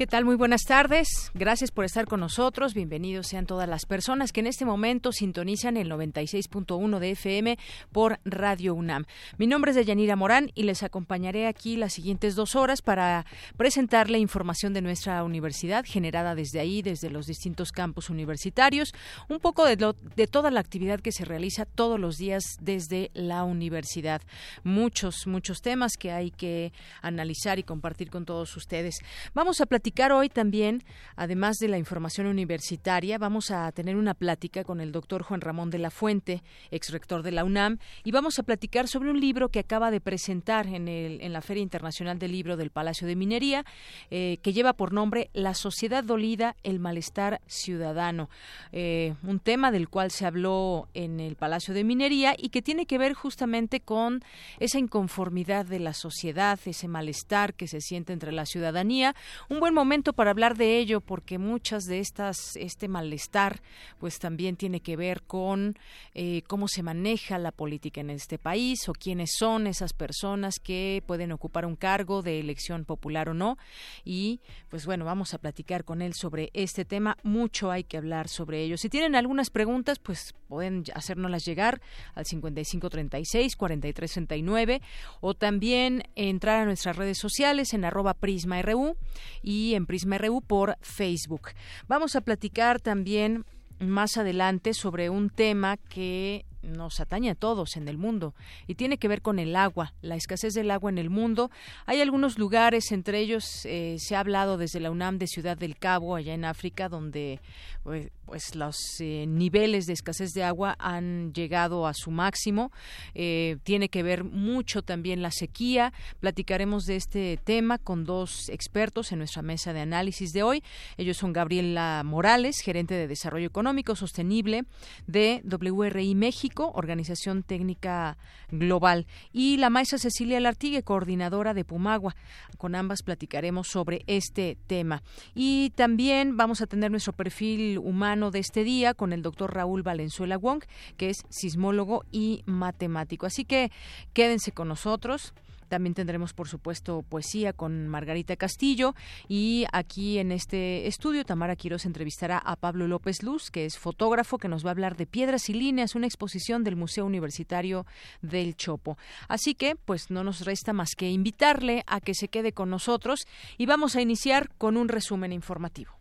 ¿Qué tal? Muy buenas tardes. Gracias por estar con nosotros. Bienvenidos sean todas las personas que en este momento sintonizan el 96.1 de FM por Radio UNAM. Mi nombre es Deyanira Morán y les acompañaré aquí las siguientes dos horas para presentarle información de nuestra universidad generada desde ahí, desde los distintos campus universitarios, un poco de, de toda la actividad que se realiza todos los días desde la universidad. Muchos, muchos temas que hay que analizar y compartir con todos ustedes. Vamos a platicar hoy también, además de la información universitaria, vamos a tener una plática con el doctor Juan Ramón de la Fuente, ex rector de la UNAM, y vamos a platicar sobre un libro que acaba de presentar en, el, en la Feria Internacional del Libro del Palacio de Minería, eh, que lleva por nombre La sociedad dolida, el malestar ciudadano. Eh, un tema del cual se habló en el Palacio de Minería y que tiene que ver justamente con esa inconformidad de la sociedad, ese malestar que se siente entre la ciudadanía. Un buen momento para hablar de ello porque muchas de estas, este malestar, pues también tiene que ver con eh, cómo se maneja la política en este país o quiénes son esas personas que pueden ocupar un cargo de elección popular o no. Y pues bueno, vamos a platicar con él sobre este tema. Mucho hay que hablar sobre ello. Si tienen algunas preguntas, pues pueden hacérnoslas llegar al 5536 4369 o también entrar a nuestras redes sociales en arroba prisma.ru y en Prisma RU por Facebook. Vamos a platicar también más adelante sobre un tema que nos atañe a todos en el mundo y tiene que ver con el agua, la escasez del agua en el mundo. Hay algunos lugares, entre ellos eh, se ha hablado desde la UNAM de Ciudad del Cabo, allá en África, donde pues, pues los eh, niveles de escasez de agua han llegado a su máximo. Eh, tiene que ver mucho también la sequía. Platicaremos de este tema con dos expertos en nuestra mesa de análisis de hoy. Ellos son Gabriela Morales, gerente de Desarrollo Económico Sostenible de WRI México, Organización Técnica Global, y la maestra Cecilia Lartigue, coordinadora de Pumagua. Con ambas platicaremos sobre este tema. Y también vamos a tener nuestro perfil humano de este día con el doctor Raúl Valenzuela Wong, que es sismólogo y matemático. Así que quédense con nosotros. También tendremos, por supuesto, poesía con Margarita Castillo. Y aquí en este estudio, Tamara Quiroz entrevistará a Pablo López Luz, que es fotógrafo, que nos va a hablar de Piedras y Líneas, una exposición del Museo Universitario del Chopo. Así que, pues no nos resta más que invitarle a que se quede con nosotros y vamos a iniciar con un resumen informativo.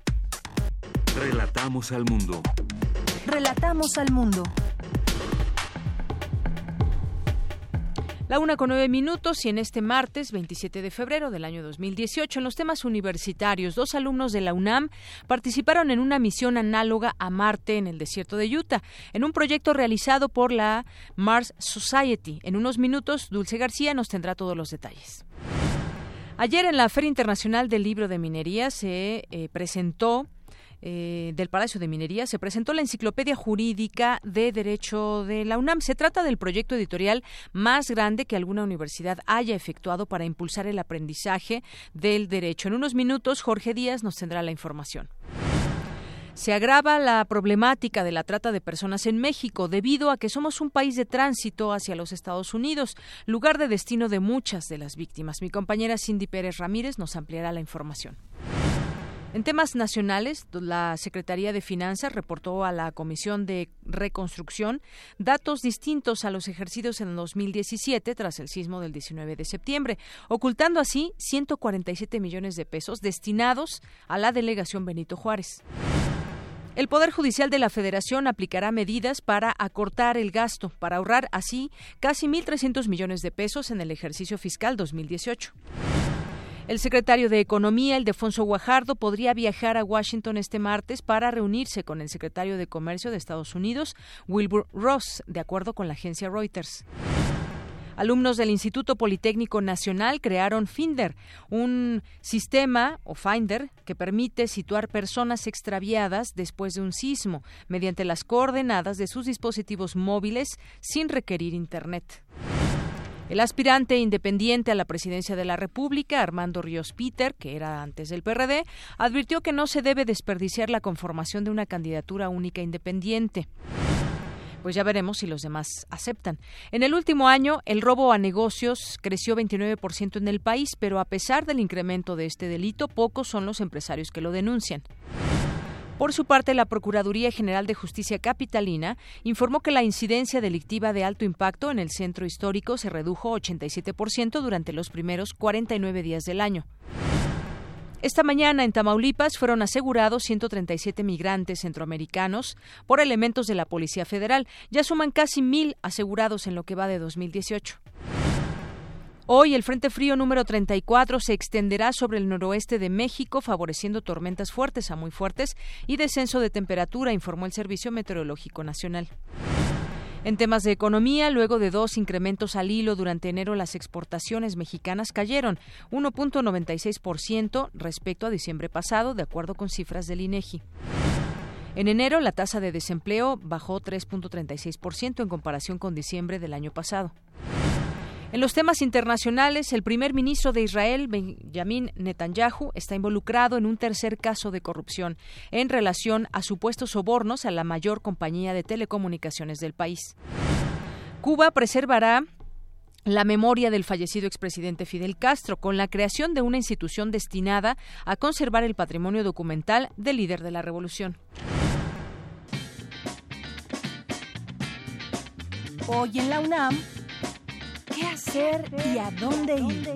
Relatamos al mundo. Relatamos al mundo. La una con nueve minutos y en este martes 27 de febrero del año 2018 en los temas universitarios dos alumnos de la UNAM participaron en una misión análoga a Marte en el desierto de Utah en un proyecto realizado por la Mars Society. En unos minutos Dulce García nos tendrá todos los detalles. Ayer en la Feria Internacional del Libro de Minería se eh, presentó eh, del Palacio de Minería se presentó la Enciclopedia Jurídica de Derecho de la UNAM. Se trata del proyecto editorial más grande que alguna universidad haya efectuado para impulsar el aprendizaje del derecho. En unos minutos, Jorge Díaz nos tendrá la información. Se agrava la problemática de la trata de personas en México debido a que somos un país de tránsito hacia los Estados Unidos, lugar de destino de muchas de las víctimas. Mi compañera Cindy Pérez Ramírez nos ampliará la información. En temas nacionales, la Secretaría de Finanzas reportó a la Comisión de Reconstrucción datos distintos a los ejercidos en 2017 tras el sismo del 19 de septiembre, ocultando así 147 millones de pesos destinados a la delegación Benito Juárez. El Poder Judicial de la Federación aplicará medidas para acortar el gasto, para ahorrar así casi 1.300 millones de pesos en el ejercicio fiscal 2018. El secretario de Economía, el Defonso Guajardo, podría viajar a Washington este martes para reunirse con el secretario de Comercio de Estados Unidos, Wilbur Ross, de acuerdo con la agencia Reuters. Alumnos del Instituto Politécnico Nacional crearon Finder, un sistema o Finder que permite situar personas extraviadas después de un sismo mediante las coordenadas de sus dispositivos móviles sin requerir Internet. El aspirante independiente a la presidencia de la República, Armando Ríos Peter, que era antes del PRD, advirtió que no se debe desperdiciar la conformación de una candidatura única independiente pues ya veremos si los demás aceptan. En el último año, el robo a negocios creció 29% en el país, pero a pesar del incremento de este delito, pocos son los empresarios que lo denuncian. Por su parte, la Procuraduría General de Justicia Capitalina informó que la incidencia delictiva de alto impacto en el centro histórico se redujo 87% durante los primeros 49 días del año. Esta mañana en Tamaulipas fueron asegurados 137 migrantes centroamericanos por elementos de la Policía Federal. Ya suman casi mil asegurados en lo que va de 2018. Hoy el Frente Frío número 34 se extenderá sobre el noroeste de México, favoreciendo tormentas fuertes a muy fuertes y descenso de temperatura, informó el Servicio Meteorológico Nacional. En temas de economía, luego de dos incrementos al hilo durante enero, las exportaciones mexicanas cayeron 1.96% respecto a diciembre pasado, de acuerdo con cifras del INEGI. En enero, la tasa de desempleo bajó 3.36% en comparación con diciembre del año pasado. En los temas internacionales, el primer ministro de Israel, Benjamin Netanyahu, está involucrado en un tercer caso de corrupción en relación a supuestos sobornos a la mayor compañía de telecomunicaciones del país. Cuba preservará la memoria del fallecido expresidente Fidel Castro con la creación de una institución destinada a conservar el patrimonio documental del líder de la revolución. Hoy en la UNAM hacer y a dónde ir.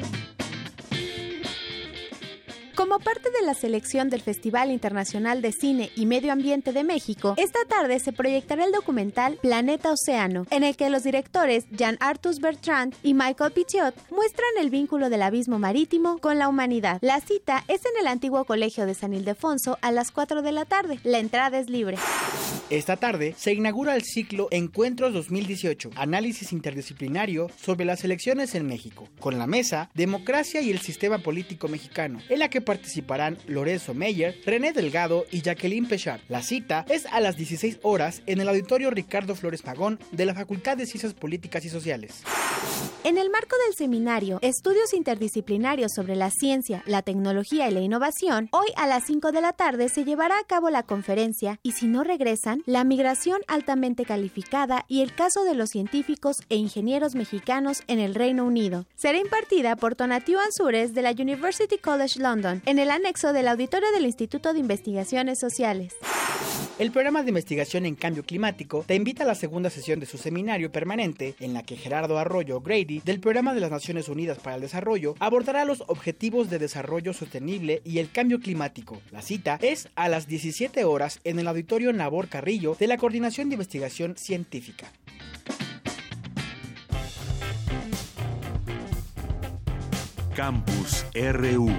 Como parte de la selección del Festival Internacional de Cine y Medio Ambiente de México, esta tarde se proyectará el documental Planeta Océano, en el que los directores Jean Arthus Bertrand y Michael Pitiot muestran el vínculo del abismo marítimo con la humanidad. La cita es en el antiguo colegio de San Ildefonso a las 4 de la tarde. La entrada es libre. Esta tarde se inaugura el ciclo Encuentros 2018, análisis interdisciplinario sobre las elecciones en México, con la mesa Democracia y el Sistema Político Mexicano, en la que participarán Lorenzo Meyer, René Delgado y Jacqueline Pechard. La cita es a las 16 horas en el auditorio Ricardo Flores Magón de la Facultad de Ciencias Políticas y Sociales. En el marco del seminario Estudios Interdisciplinarios sobre la Ciencia, la Tecnología y la Innovación, hoy a las 5 de la tarde se llevará a cabo la conferencia Y si no regresan, la migración altamente calificada y el caso de los científicos e ingenieros mexicanos en el Reino Unido. Será impartida por Tonatiuh Ansures de la University College London en el anexo del auditorio del Instituto de Investigaciones Sociales. El programa de investigación en cambio climático te invita a la segunda sesión de su seminario permanente, en la que Gerardo Arroyo Grady, del Programa de las Naciones Unidas para el Desarrollo, abordará los objetivos de desarrollo sostenible y el cambio climático. La cita es a las 17 horas en el auditorio Nabor Carrillo de la Coordinación de Investigación Científica. Campus RU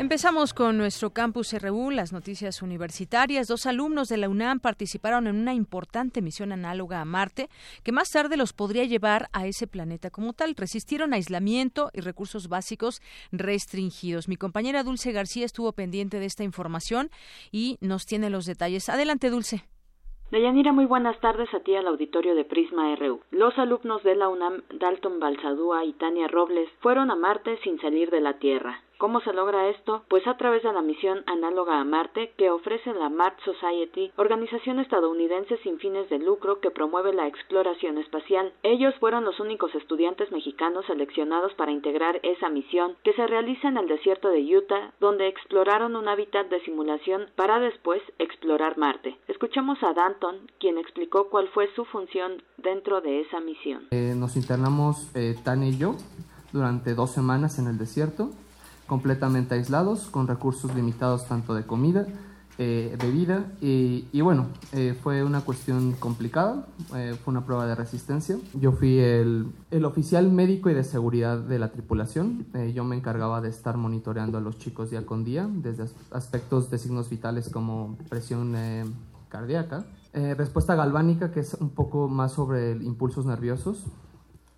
Empezamos con nuestro campus RU, las noticias universitarias. Dos alumnos de la UNAM participaron en una importante misión análoga a Marte, que más tarde los podría llevar a ese planeta como tal. Resistieron aislamiento y recursos básicos restringidos. Mi compañera Dulce García estuvo pendiente de esta información y nos tiene los detalles. Adelante, Dulce. Deyanira, muy buenas tardes a ti al auditorio de Prisma RU. Los alumnos de la UNAM, Dalton Balsadúa y Tania Robles, fueron a Marte sin salir de la Tierra. ¿Cómo se logra esto? Pues a través de la misión análoga a Marte que ofrece la Mars Society, organización estadounidense sin fines de lucro que promueve la exploración espacial. Ellos fueron los únicos estudiantes mexicanos seleccionados para integrar esa misión que se realiza en el desierto de Utah, donde exploraron un hábitat de simulación para después explorar Marte. Escuchamos a Danton, quien explicó cuál fue su función dentro de esa misión. Eh, nos internamos eh, Tania y yo durante dos semanas en el desierto completamente aislados, con recursos limitados tanto de comida eh, de vida y, bueno, eh, fue una cuestión complicada, fue una prueba de resistencia. Yo fui el, el, oficial médico y de seguridad de la tripulación, yo me encargaba de estar monitoreando a los chicos día con día, desde aspectos de signos vitales como presión cardíaca, respuesta galvánica que es un poco más sobre impulsos nerviosos,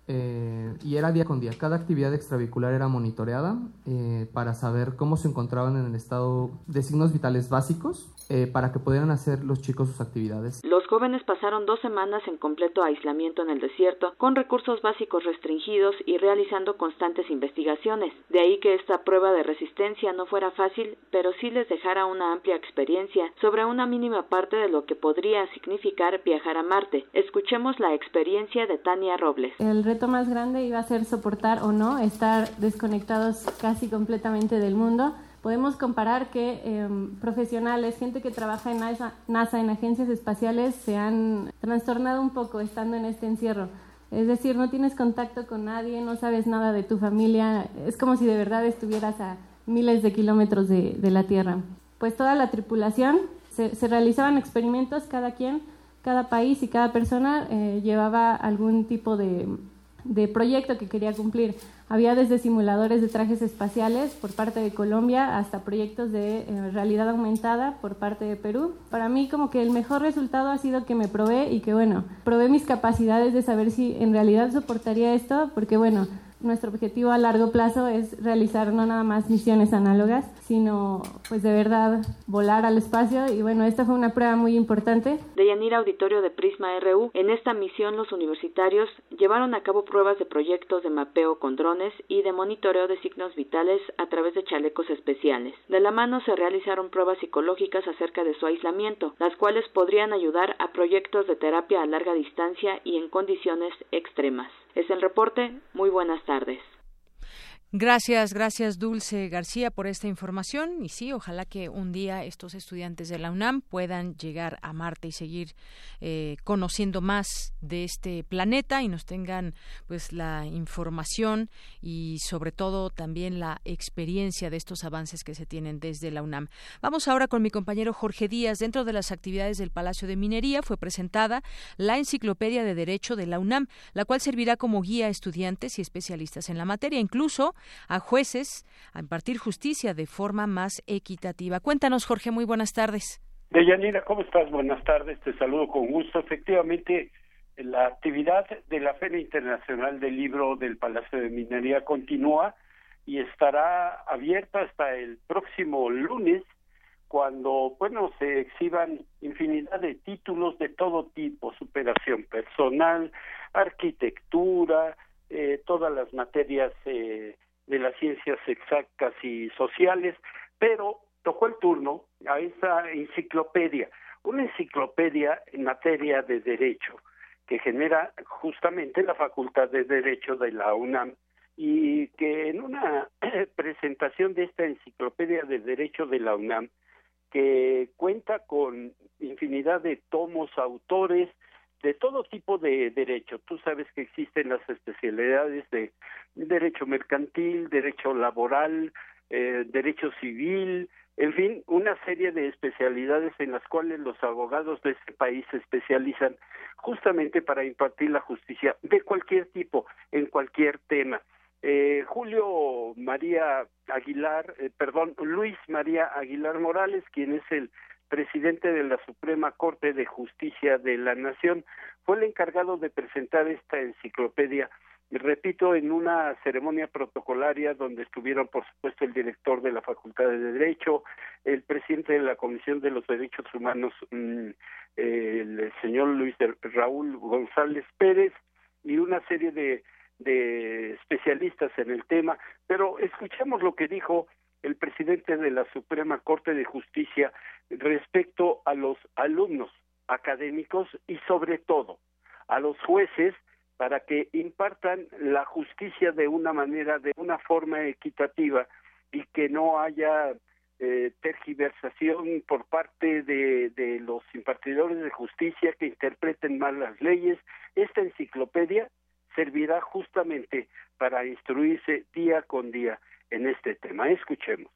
eh, y era día con día. Cada actividad extravehicular era monitoreada eh, para saber cómo se encontraban en el estado de signos vitales básicos eh, para que pudieran hacer los chicos sus actividades. Los jóvenes pasaron dos semanas en completo aislamiento en el desierto, con recursos básicos restringidos y realizando constantes investigaciones. De ahí que esta prueba de resistencia no fuera fácil, pero sí les dejara una amplia experiencia sobre una mínima parte de lo que podría significar viajar a Marte. Escuchemos la experiencia de Tania Robles reto más grande iba a ser soportar o no estar desconectados casi completamente del mundo. Podemos comparar que em, profesionales, gente que trabaja en NASA, NASA, en agencias espaciales, se han trastornado un poco estando en este encierro. Es decir, no tienes contacto con nadie, no sabes nada de tu familia, es como si de verdad estuvieras a miles de kilómetros de, de la Tierra. Pues toda la tripulación, se, se realizaban experimentos, cada quien, cada país y cada persona eh, llevaba algún tipo de, de proyecto que quería cumplir. Había desde simuladores de trajes espaciales por parte de Colombia hasta proyectos de eh, realidad aumentada por parte de Perú. Para mí como que el mejor resultado ha sido que me probé y que bueno, probé mis capacidades de saber si en realidad soportaría esto, porque bueno, nuestro objetivo a largo plazo es realizar no nada más misiones análogas, sino pues de verdad volar al espacio y bueno, esta fue una prueba muy importante. De Yanira Auditorio de Prisma RU, en esta misión los universitarios llevaron a cabo pruebas de proyectos de mapeo con drones y de monitoreo de signos vitales a través de chalecos especiales. De la mano se realizaron pruebas psicológicas acerca de su aislamiento, las cuales podrían ayudar a proyectos de terapia a larga distancia y en condiciones extremas. Es el reporte. Muy buenas tardes. Gracias, gracias Dulce García por esta información y sí, ojalá que un día estos estudiantes de la UNAM puedan llegar a Marte y seguir eh, conociendo más de este planeta y nos tengan pues la información y sobre todo también la experiencia de estos avances que se tienen desde la UNAM. Vamos ahora con mi compañero Jorge Díaz. Dentro de las actividades del Palacio de Minería fue presentada la Enciclopedia de Derecho de la UNAM, la cual servirá como guía a estudiantes y especialistas en la materia. Incluso a jueces a impartir justicia de forma más equitativa. Cuéntanos, Jorge, muy buenas tardes. Deyanira, ¿cómo estás? Buenas tardes, te saludo con gusto. Efectivamente, la actividad de la Feria Internacional del Libro del Palacio de Minería continúa y estará abierta hasta el próximo lunes cuando, bueno, se exhiban infinidad de títulos de todo tipo, superación personal, arquitectura, eh, todas las materias eh, de las ciencias exactas y sociales, pero tocó el turno a esa enciclopedia, una enciclopedia en materia de derecho que genera justamente la Facultad de Derecho de la UNAM y que en una presentación de esta enciclopedia de derecho de la UNAM que cuenta con infinidad de tomos, autores, de todo tipo de derecho. Tú sabes que existen las especialidades de derecho mercantil, derecho laboral, eh, derecho civil, en fin, una serie de especialidades en las cuales los abogados de este país se especializan justamente para impartir la justicia de cualquier tipo, en cualquier tema. Eh, Julio María Aguilar, eh, perdón, Luis María Aguilar Morales, quien es el presidente de la Suprema Corte de Justicia de la Nación, fue el encargado de presentar esta enciclopedia, repito, en una ceremonia protocolaria donde estuvieron, por supuesto, el director de la Facultad de Derecho, el presidente de la Comisión de los Derechos Humanos, mm, el señor Luis Raúl González Pérez, y una serie de, de especialistas en el tema, pero escuchemos lo que dijo el presidente de la Suprema Corte de Justicia respecto a los alumnos académicos y sobre todo a los jueces para que impartan la justicia de una manera, de una forma equitativa y que no haya eh, tergiversación por parte de, de los impartidores de justicia que interpreten mal las leyes. Esta enciclopedia servirá justamente para instruirse día con día en este tema. Escuchemos.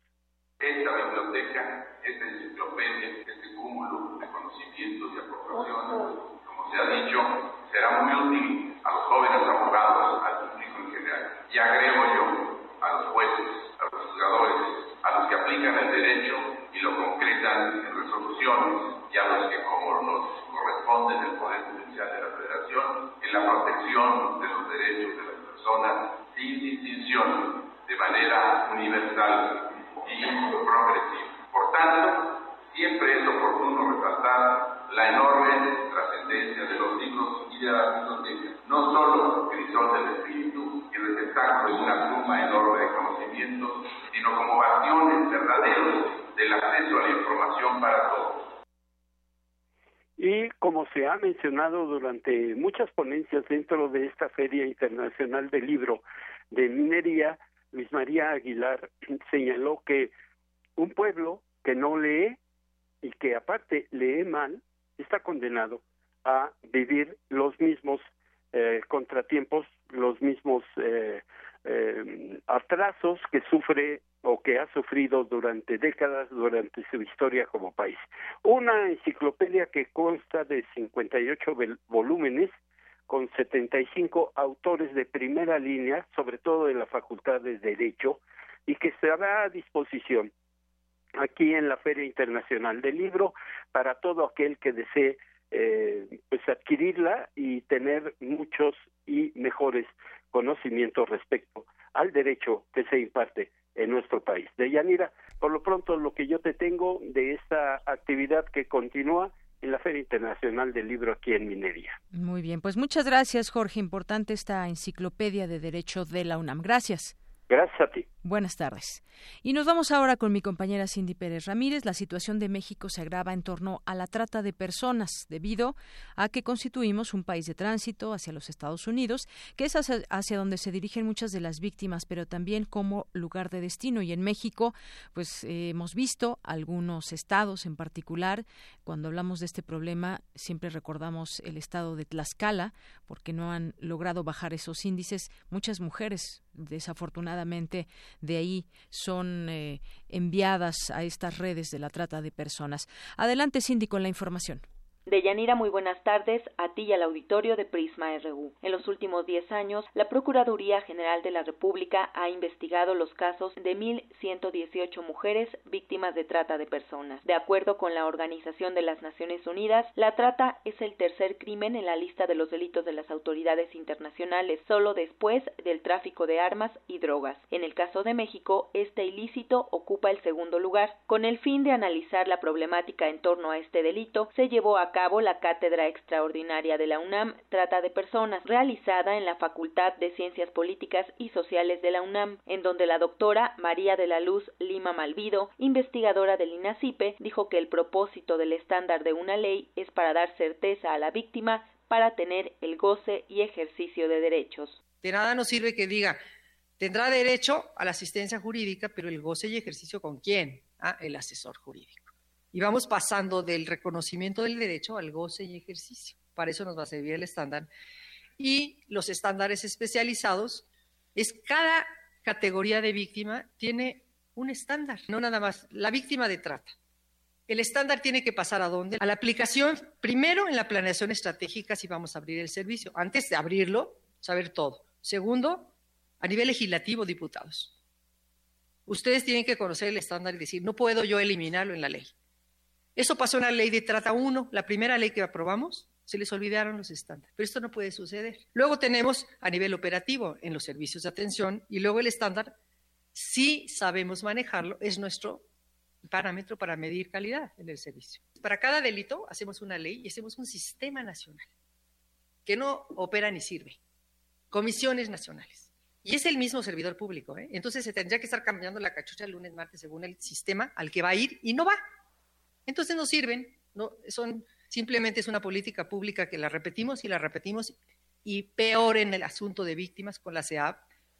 Esta biblioteca, esta enciclopedia, este cúmulo de conocimientos y aportaciones, como se ha dicho, será muy útil a los jóvenes abogados, al público en general. Y agrego yo, a los jueces, a los juzgadores, a los que aplican el derecho y lo concretan en resoluciones y a los que, como nos corresponde en el Poder Judicial de la Federación, en la protección de los derechos de las personas sin distinción, de manera universal y progresiva. Por tanto, siempre es oportuno resaltar la enorme trascendencia de los libros y de las bibliotecas, no solo crisol del espíritu y receptáculo de una suma enorme de conocimientos, sino como bastiones verdaderos del acceso a la información para todos. Y como se ha mencionado durante muchas ponencias dentro de esta Feria Internacional del Libro de Minería, Luis María Aguilar señaló que un pueblo que no lee y que aparte lee mal está condenado a vivir los mismos eh, contratiempos, los mismos eh, eh, atrasos que sufre o que ha sufrido durante décadas, durante su historia como país. Una enciclopedia que consta de 58 volúmenes con 75 autores de primera línea, sobre todo de la Facultad de Derecho, y que estará a disposición aquí en la Feria Internacional del Libro para todo aquel que desee eh, pues adquirirla y tener muchos y mejores conocimientos respecto al derecho que se imparte en nuestro país. De Yanira, por lo pronto lo que yo te tengo de esta actividad que continúa en la Feria Internacional del Libro aquí en Minería. Muy bien, pues muchas gracias Jorge, importante esta enciclopedia de derecho de la UNAM. Gracias. Gracias a ti. Buenas tardes. Y nos vamos ahora con mi compañera Cindy Pérez Ramírez. La situación de México se agrava en torno a la trata de personas debido a que constituimos un país de tránsito hacia los Estados Unidos, que es hacia, donde se dirigen muchas de las víctimas, pero también como lugar de destino. Y en México, pues eh, hemos visto algunos estados en particular. Cuando hablamos de este problema, siempre recordamos el estado de Tlaxcala, porque no han logrado bajar esos índices. Muchas mujeres, desafortunadamente, de ahí son eh, enviadas a estas redes de la trata de personas. Adelante, Cindy, con la información. Deyanira, muy buenas tardes a ti y al auditorio de Prisma RU. En los últimos 10 años, la Procuraduría General de la República ha investigado los casos de 1.118 mujeres víctimas de trata de personas. De acuerdo con la Organización de las Naciones Unidas, la trata es el tercer crimen en la lista de los delitos de las autoridades internacionales, solo después del tráfico de armas y drogas. En el caso de México, este ilícito ocupa el segundo lugar. Con el fin de analizar la problemática en torno a este delito, se llevó a cabo la Cátedra Extraordinaria de la UNAM Trata de Personas, realizada en la Facultad de Ciencias Políticas y Sociales de la UNAM, en donde la doctora María de la Luz Lima Malvido, investigadora del INACIPE, dijo que el propósito del estándar de una ley es para dar certeza a la víctima para tener el goce y ejercicio de derechos. De nada nos sirve que diga, tendrá derecho a la asistencia jurídica, pero el goce y ejercicio con quién? Ah, el asesor jurídico y vamos pasando del reconocimiento del derecho al goce y ejercicio. Para eso nos va a servir el estándar. Y los estándares especializados es cada categoría de víctima tiene un estándar, no nada más la víctima de trata. El estándar tiene que pasar a dónde? A la aplicación, primero en la planeación estratégica si vamos a abrir el servicio. Antes de abrirlo, saber todo. Segundo, a nivel legislativo, diputados. Ustedes tienen que conocer el estándar y decir, no puedo yo eliminarlo en la ley. Eso pasó en la ley de Trata 1, la primera ley que aprobamos, se les olvidaron los estándares. Pero esto no puede suceder. Luego tenemos a nivel operativo en los servicios de atención y luego el estándar, si sabemos manejarlo, es nuestro parámetro para medir calidad en el servicio. Para cada delito hacemos una ley y hacemos un sistema nacional que no opera ni sirve. Comisiones nacionales. Y es el mismo servidor público. ¿eh? Entonces se tendría que estar cambiando la cachucha lunes, martes, según el sistema al que va a ir y no va. Entonces no sirven, no, son, simplemente es una política pública que la repetimos y la repetimos y peor en el asunto de víctimas con la CEAP,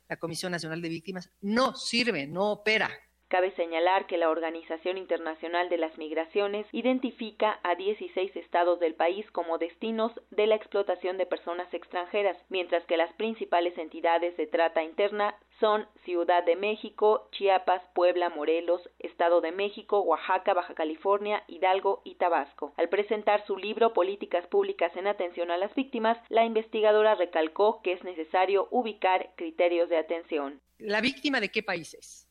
la Comisión Nacional de Víctimas, no sirve, no opera. Cabe señalar que la Organización Internacional de las Migraciones identifica a 16 estados del país como destinos de la explotación de personas extranjeras, mientras que las principales entidades de trata interna son Ciudad de México, Chiapas, Puebla, Morelos, Estado de México, Oaxaca, Baja California, Hidalgo y Tabasco. Al presentar su libro Políticas Públicas en Atención a las Víctimas, la investigadora recalcó que es necesario ubicar criterios de atención. ¿La víctima de qué país es?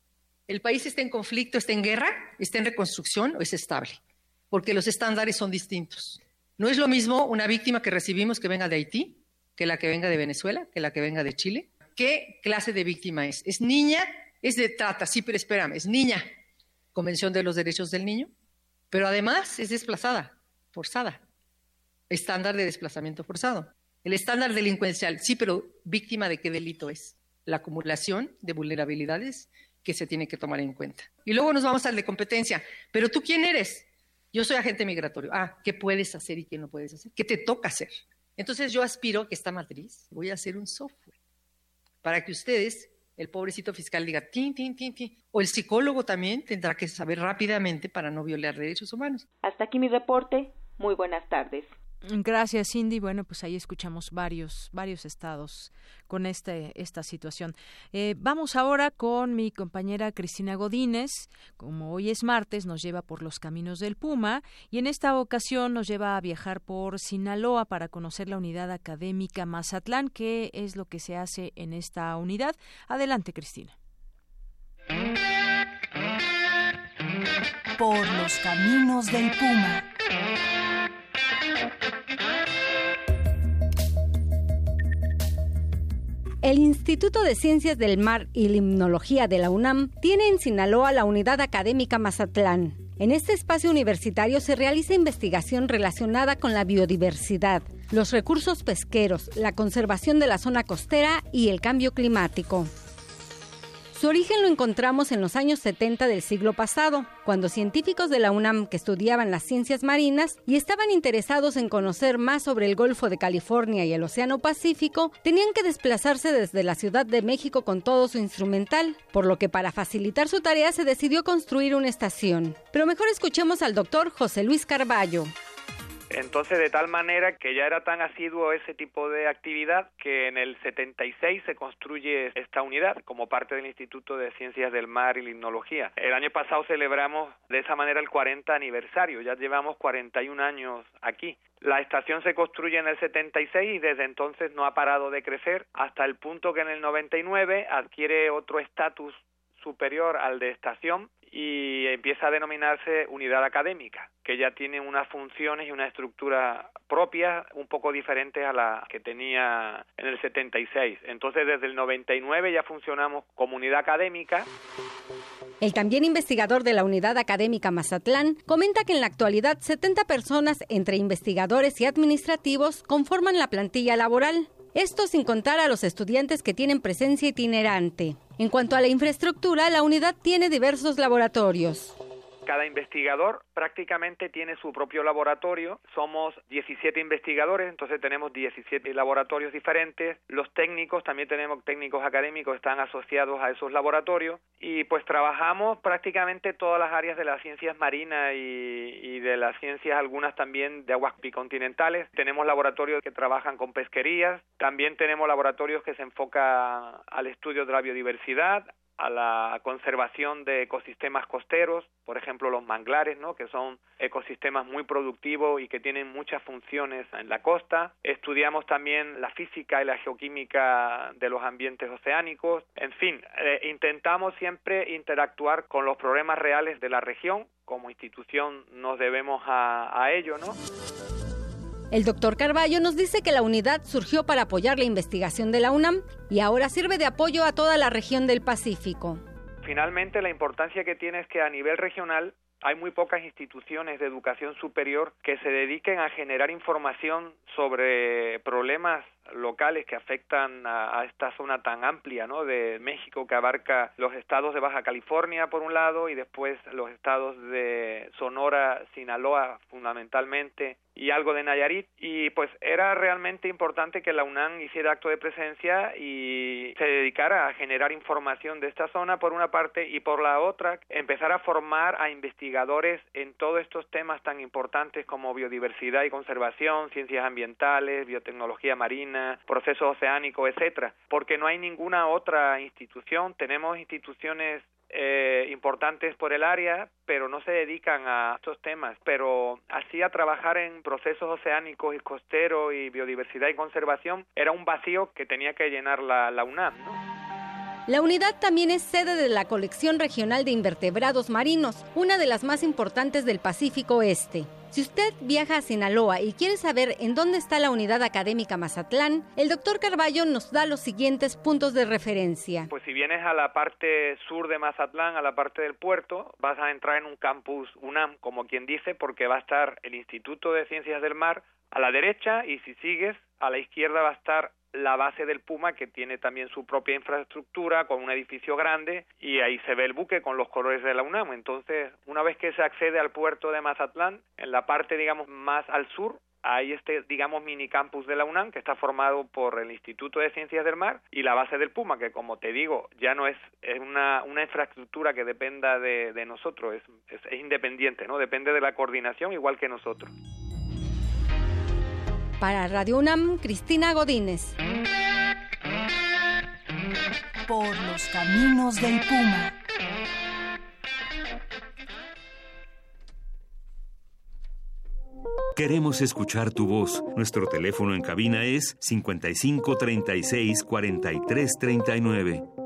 ¿El país está en conflicto, está en guerra, está en reconstrucción o es estable? Porque los estándares son distintos. No es lo mismo una víctima que recibimos que venga de Haití, que la que venga de Venezuela, que la que venga de Chile, ¿Qué clase de víctima es? ¿Es niña? Es de trata, sí, pero espérame, es niña. Convención de los Derechos del Niño. Pero además es desplazada, forzada. Estándar de desplazamiento forzado. El estándar delincuencial, sí, pero víctima de qué delito es? La acumulación de vulnerabilidades que se tiene que tomar en cuenta. Y luego nos vamos al de competencia. Pero tú quién eres? Yo soy agente migratorio. Ah, ¿qué puedes hacer y qué no puedes hacer? ¿Qué te toca hacer? Entonces yo aspiro que esta matriz voy a hacer un software para que ustedes, el pobrecito fiscal diga, tin, tin, tin, tin. O el psicólogo también tendrá que saber rápidamente para no violar derechos humanos. Hasta aquí mi reporte. Muy buenas tardes. Gracias, Cindy. Bueno, pues ahí escuchamos varios, varios estados con este, esta situación. Eh, vamos ahora con mi compañera Cristina Godínez. Como hoy es martes, nos lleva por los caminos del Puma y en esta ocasión nos lleva a viajar por Sinaloa para conocer la unidad académica Mazatlán. ¿Qué es lo que se hace en esta unidad? Adelante, Cristina. Por los caminos del Puma. El Instituto de Ciencias del Mar y Limnología de la UNAM tiene en Sinaloa la Unidad Académica Mazatlán. En este espacio universitario se realiza investigación relacionada con la biodiversidad, los recursos pesqueros, la conservación de la zona costera y el cambio climático. Su origen lo encontramos en los años 70 del siglo pasado, cuando científicos de la UNAM que estudiaban las ciencias marinas y estaban interesados en conocer más sobre el Golfo de California y el Océano Pacífico, tenían que desplazarse desde la Ciudad de México con todo su instrumental, por lo que para facilitar su tarea se decidió construir una estación. Pero mejor escuchemos al doctor José Luis Carballo. Entonces, de tal manera que ya era tan asiduo ese tipo de actividad que en el 76 se construye esta unidad como parte del Instituto de Ciencias del Mar y Limnología. El año pasado celebramos de esa manera el 40 aniversario, ya llevamos 41 años aquí. La estación se construye en el 76 y desde entonces no ha parado de crecer hasta el punto que en el 99 adquiere otro estatus superior al de estación y empieza a denominarse unidad académica, que ya tiene unas funciones y una estructura propia un poco diferentes a la que tenía en el 76. Entonces, desde el 99 ya funcionamos como unidad académica. El también investigador de la Unidad Académica Mazatlán comenta que en la actualidad 70 personas entre investigadores y administrativos conforman la plantilla laboral. Esto sin contar a los estudiantes que tienen presencia itinerante. En cuanto a la infraestructura, la unidad tiene diversos laboratorios. Cada investigador prácticamente tiene su propio laboratorio. Somos 17 investigadores, entonces tenemos 17 laboratorios diferentes. Los técnicos, también tenemos técnicos académicos, están asociados a esos laboratorios. Y pues trabajamos prácticamente todas las áreas de las ciencias marinas y, y de las ciencias, algunas también de aguas bicontinentales. Tenemos laboratorios que trabajan con pesquerías. También tenemos laboratorios que se enfocan al estudio de la biodiversidad, a la conservación de ecosistemas costeros, por ejemplo los manglares, ¿no? que son ecosistemas muy productivos y que tienen muchas funciones en la costa. Estudiamos también la física y la geoquímica de los ambientes oceánicos. En fin, eh, intentamos siempre interactuar con los problemas reales de la región. Como institución nos debemos a, a ello, ¿no? El doctor Carballo nos dice que la unidad surgió para apoyar la investigación de la UNAM y ahora sirve de apoyo a toda la región del Pacífico. Finalmente, la importancia que tiene es que a nivel regional hay muy pocas instituciones de educación superior que se dediquen a generar información sobre problemas locales que afectan a, esta zona tan amplia ¿no? de México que abarca los estados de Baja California por un lado y después los estados de Sonora, Sinaloa fundamentalmente y algo de Nayarit y pues era realmente importante que la UNAM hiciera acto de presencia y se dedicara a generar información de esta zona por una parte y por la otra empezar a formar a investigadores en todos estos temas tan importantes como biodiversidad y conservación, ciencias ambientales, biotecnología marina, proceso oceánico, etcétera, porque no hay ninguna otra institución, tenemos instituciones eh, importantes por el área, pero no se dedican a estos temas. Pero así a trabajar en procesos oceánicos y costeros y biodiversidad y conservación era un vacío que tenía que llenar la, la UNAM. La unidad también es sede de la colección regional de invertebrados marinos, una de las más importantes del Pacífico Este. Si usted viaja a Sinaloa y quiere saber en dónde está la unidad académica Mazatlán, el doctor Carballo nos da los siguientes puntos de referencia. Pues si vienes a la parte sur de Mazatlán, a la parte del puerto, vas a entrar en un campus UNAM, como quien dice, porque va a estar el Instituto de Ciencias del Mar a la derecha y si sigues a la izquierda va a estar la base del Puma que tiene también su propia infraestructura con un edificio grande y ahí se ve el buque con los colores de la UNAM. Entonces, una vez que se accede al puerto de Mazatlán, en la parte digamos más al sur hay este, digamos, mini campus de la UNAM que está formado por el Instituto de Ciencias del Mar y la base del Puma, que como te digo, ya no es, es una, una infraestructura que dependa de, de nosotros, es, es, es independiente, ¿no? Depende de la coordinación igual que nosotros. Para Radio UNAM, Cristina Godínez. Por los caminos del Puma. Queremos escuchar tu voz. Nuestro teléfono en cabina es 55 36 43 39.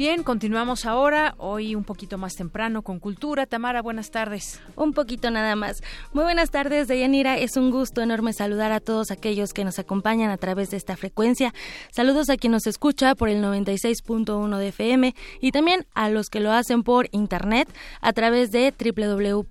Bien, continuamos ahora, hoy un poquito más temprano con Cultura. Tamara, buenas tardes. Un poquito nada más. Muy buenas tardes, Deyanira. Es un gusto enorme saludar a todos aquellos que nos acompañan a través de esta frecuencia. Saludos a quien nos escucha por el 96.1 de FM y también a los que lo hacen por internet a través de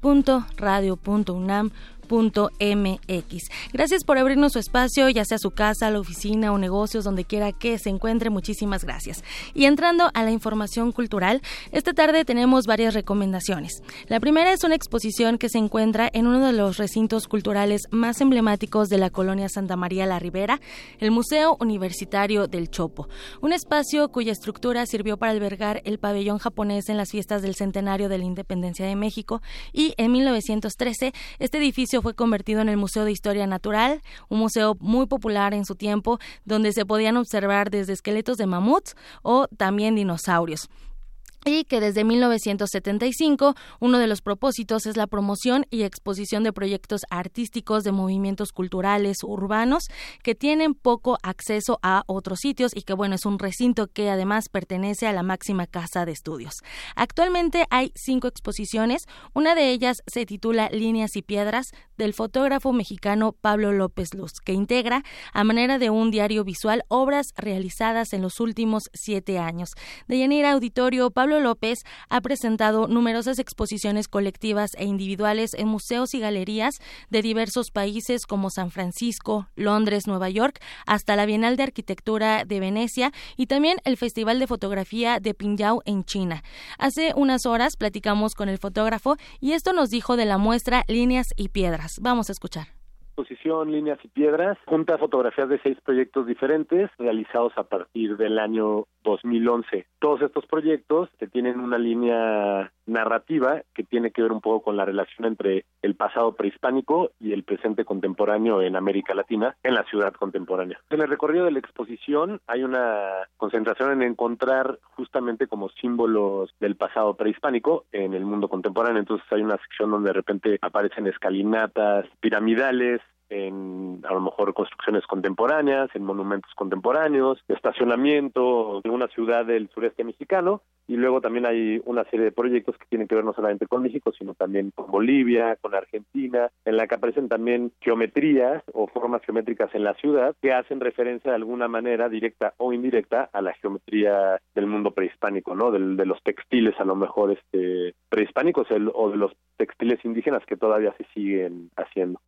www.radio.unam mx Gracias por abrirnos su espacio, ya sea su casa, la oficina o negocios, donde quiera que se encuentre. Muchísimas gracias. Y entrando a la información cultural, esta tarde tenemos varias recomendaciones. La primera es una exposición que se encuentra en uno de los recintos culturales más emblemáticos de la colonia Santa María la Ribera, el Museo Universitario del Chopo, un espacio cuya estructura sirvió para albergar el pabellón japonés en las fiestas del centenario de la independencia de México y en 1913 este edificio fue convertido en el Museo de Historia Natural, un museo muy popular en su tiempo, donde se podían observar desde esqueletos de mamuts o también dinosaurios y que desde 1975 uno de los propósitos es la promoción y exposición de proyectos artísticos de movimientos culturales urbanos que tienen poco acceso a otros sitios y que bueno es un recinto que además pertenece a la máxima casa de estudios. Actualmente hay cinco exposiciones, una de ellas se titula Líneas y Piedras del fotógrafo mexicano Pablo López Luz, que integra a manera de un diario visual obras realizadas en los últimos siete años. De Yanira Auditorio, Pablo López ha presentado numerosas exposiciones colectivas e individuales en museos y galerías de diversos países como San Francisco, Londres, Nueva York, hasta la Bienal de Arquitectura de Venecia y también el Festival de Fotografía de Pingyao en China. Hace unas horas platicamos con el fotógrafo y esto nos dijo de la muestra Líneas y Piedras. Vamos a escuchar exposición Líneas y Piedras junta fotografías de seis proyectos diferentes realizados a partir del año 2011. Todos estos proyectos tienen una línea narrativa que tiene que ver un poco con la relación entre el pasado prehispánico y el presente contemporáneo en América Latina, en la ciudad contemporánea. En el recorrido de la exposición hay una concentración en encontrar justamente como símbolos del pasado prehispánico en el mundo contemporáneo. Entonces hay una sección donde de repente aparecen escalinatas piramidales, en a lo mejor construcciones contemporáneas, en monumentos contemporáneos, estacionamiento en una ciudad del sureste mexicano y luego también hay una serie de proyectos que tienen que ver no solamente con México, sino también con Bolivia, con Argentina, en la que aparecen también geometrías o formas geométricas en la ciudad que hacen referencia de alguna manera directa o indirecta a la geometría del mundo prehispánico, ¿no? Del, de los textiles a lo mejor este prehispánicos o de los textiles indígenas que todavía se siguen haciendo.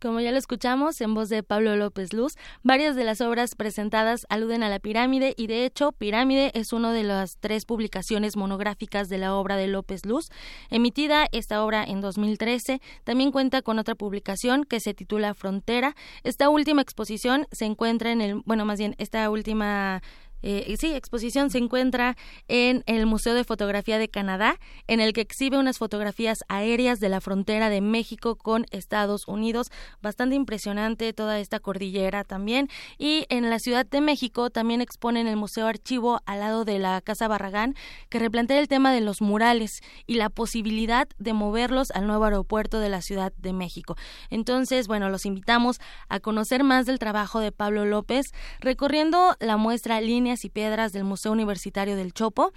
Como ya lo escuchamos en voz de Pablo López Luz, varias de las obras presentadas aluden a la pirámide y de hecho Pirámide es una de las tres publicaciones monográficas de la obra de López Luz. Emitida esta obra en 2013, también cuenta con otra publicación que se titula Frontera. Esta última exposición se encuentra en el, bueno, más bien, esta última eh, sí, exposición se encuentra en el Museo de Fotografía de Canadá, en el que exhibe unas fotografías aéreas de la frontera de México con Estados Unidos. Bastante impresionante toda esta cordillera también. Y en la Ciudad de México también expone en el Museo Archivo al lado de la Casa Barragán, que replantea el tema de los murales y la posibilidad de moverlos al nuevo aeropuerto de la Ciudad de México. Entonces, bueno, los invitamos a conocer más del trabajo de Pablo López, recorriendo la muestra línea y piedras del Museo Universitario del Chopo.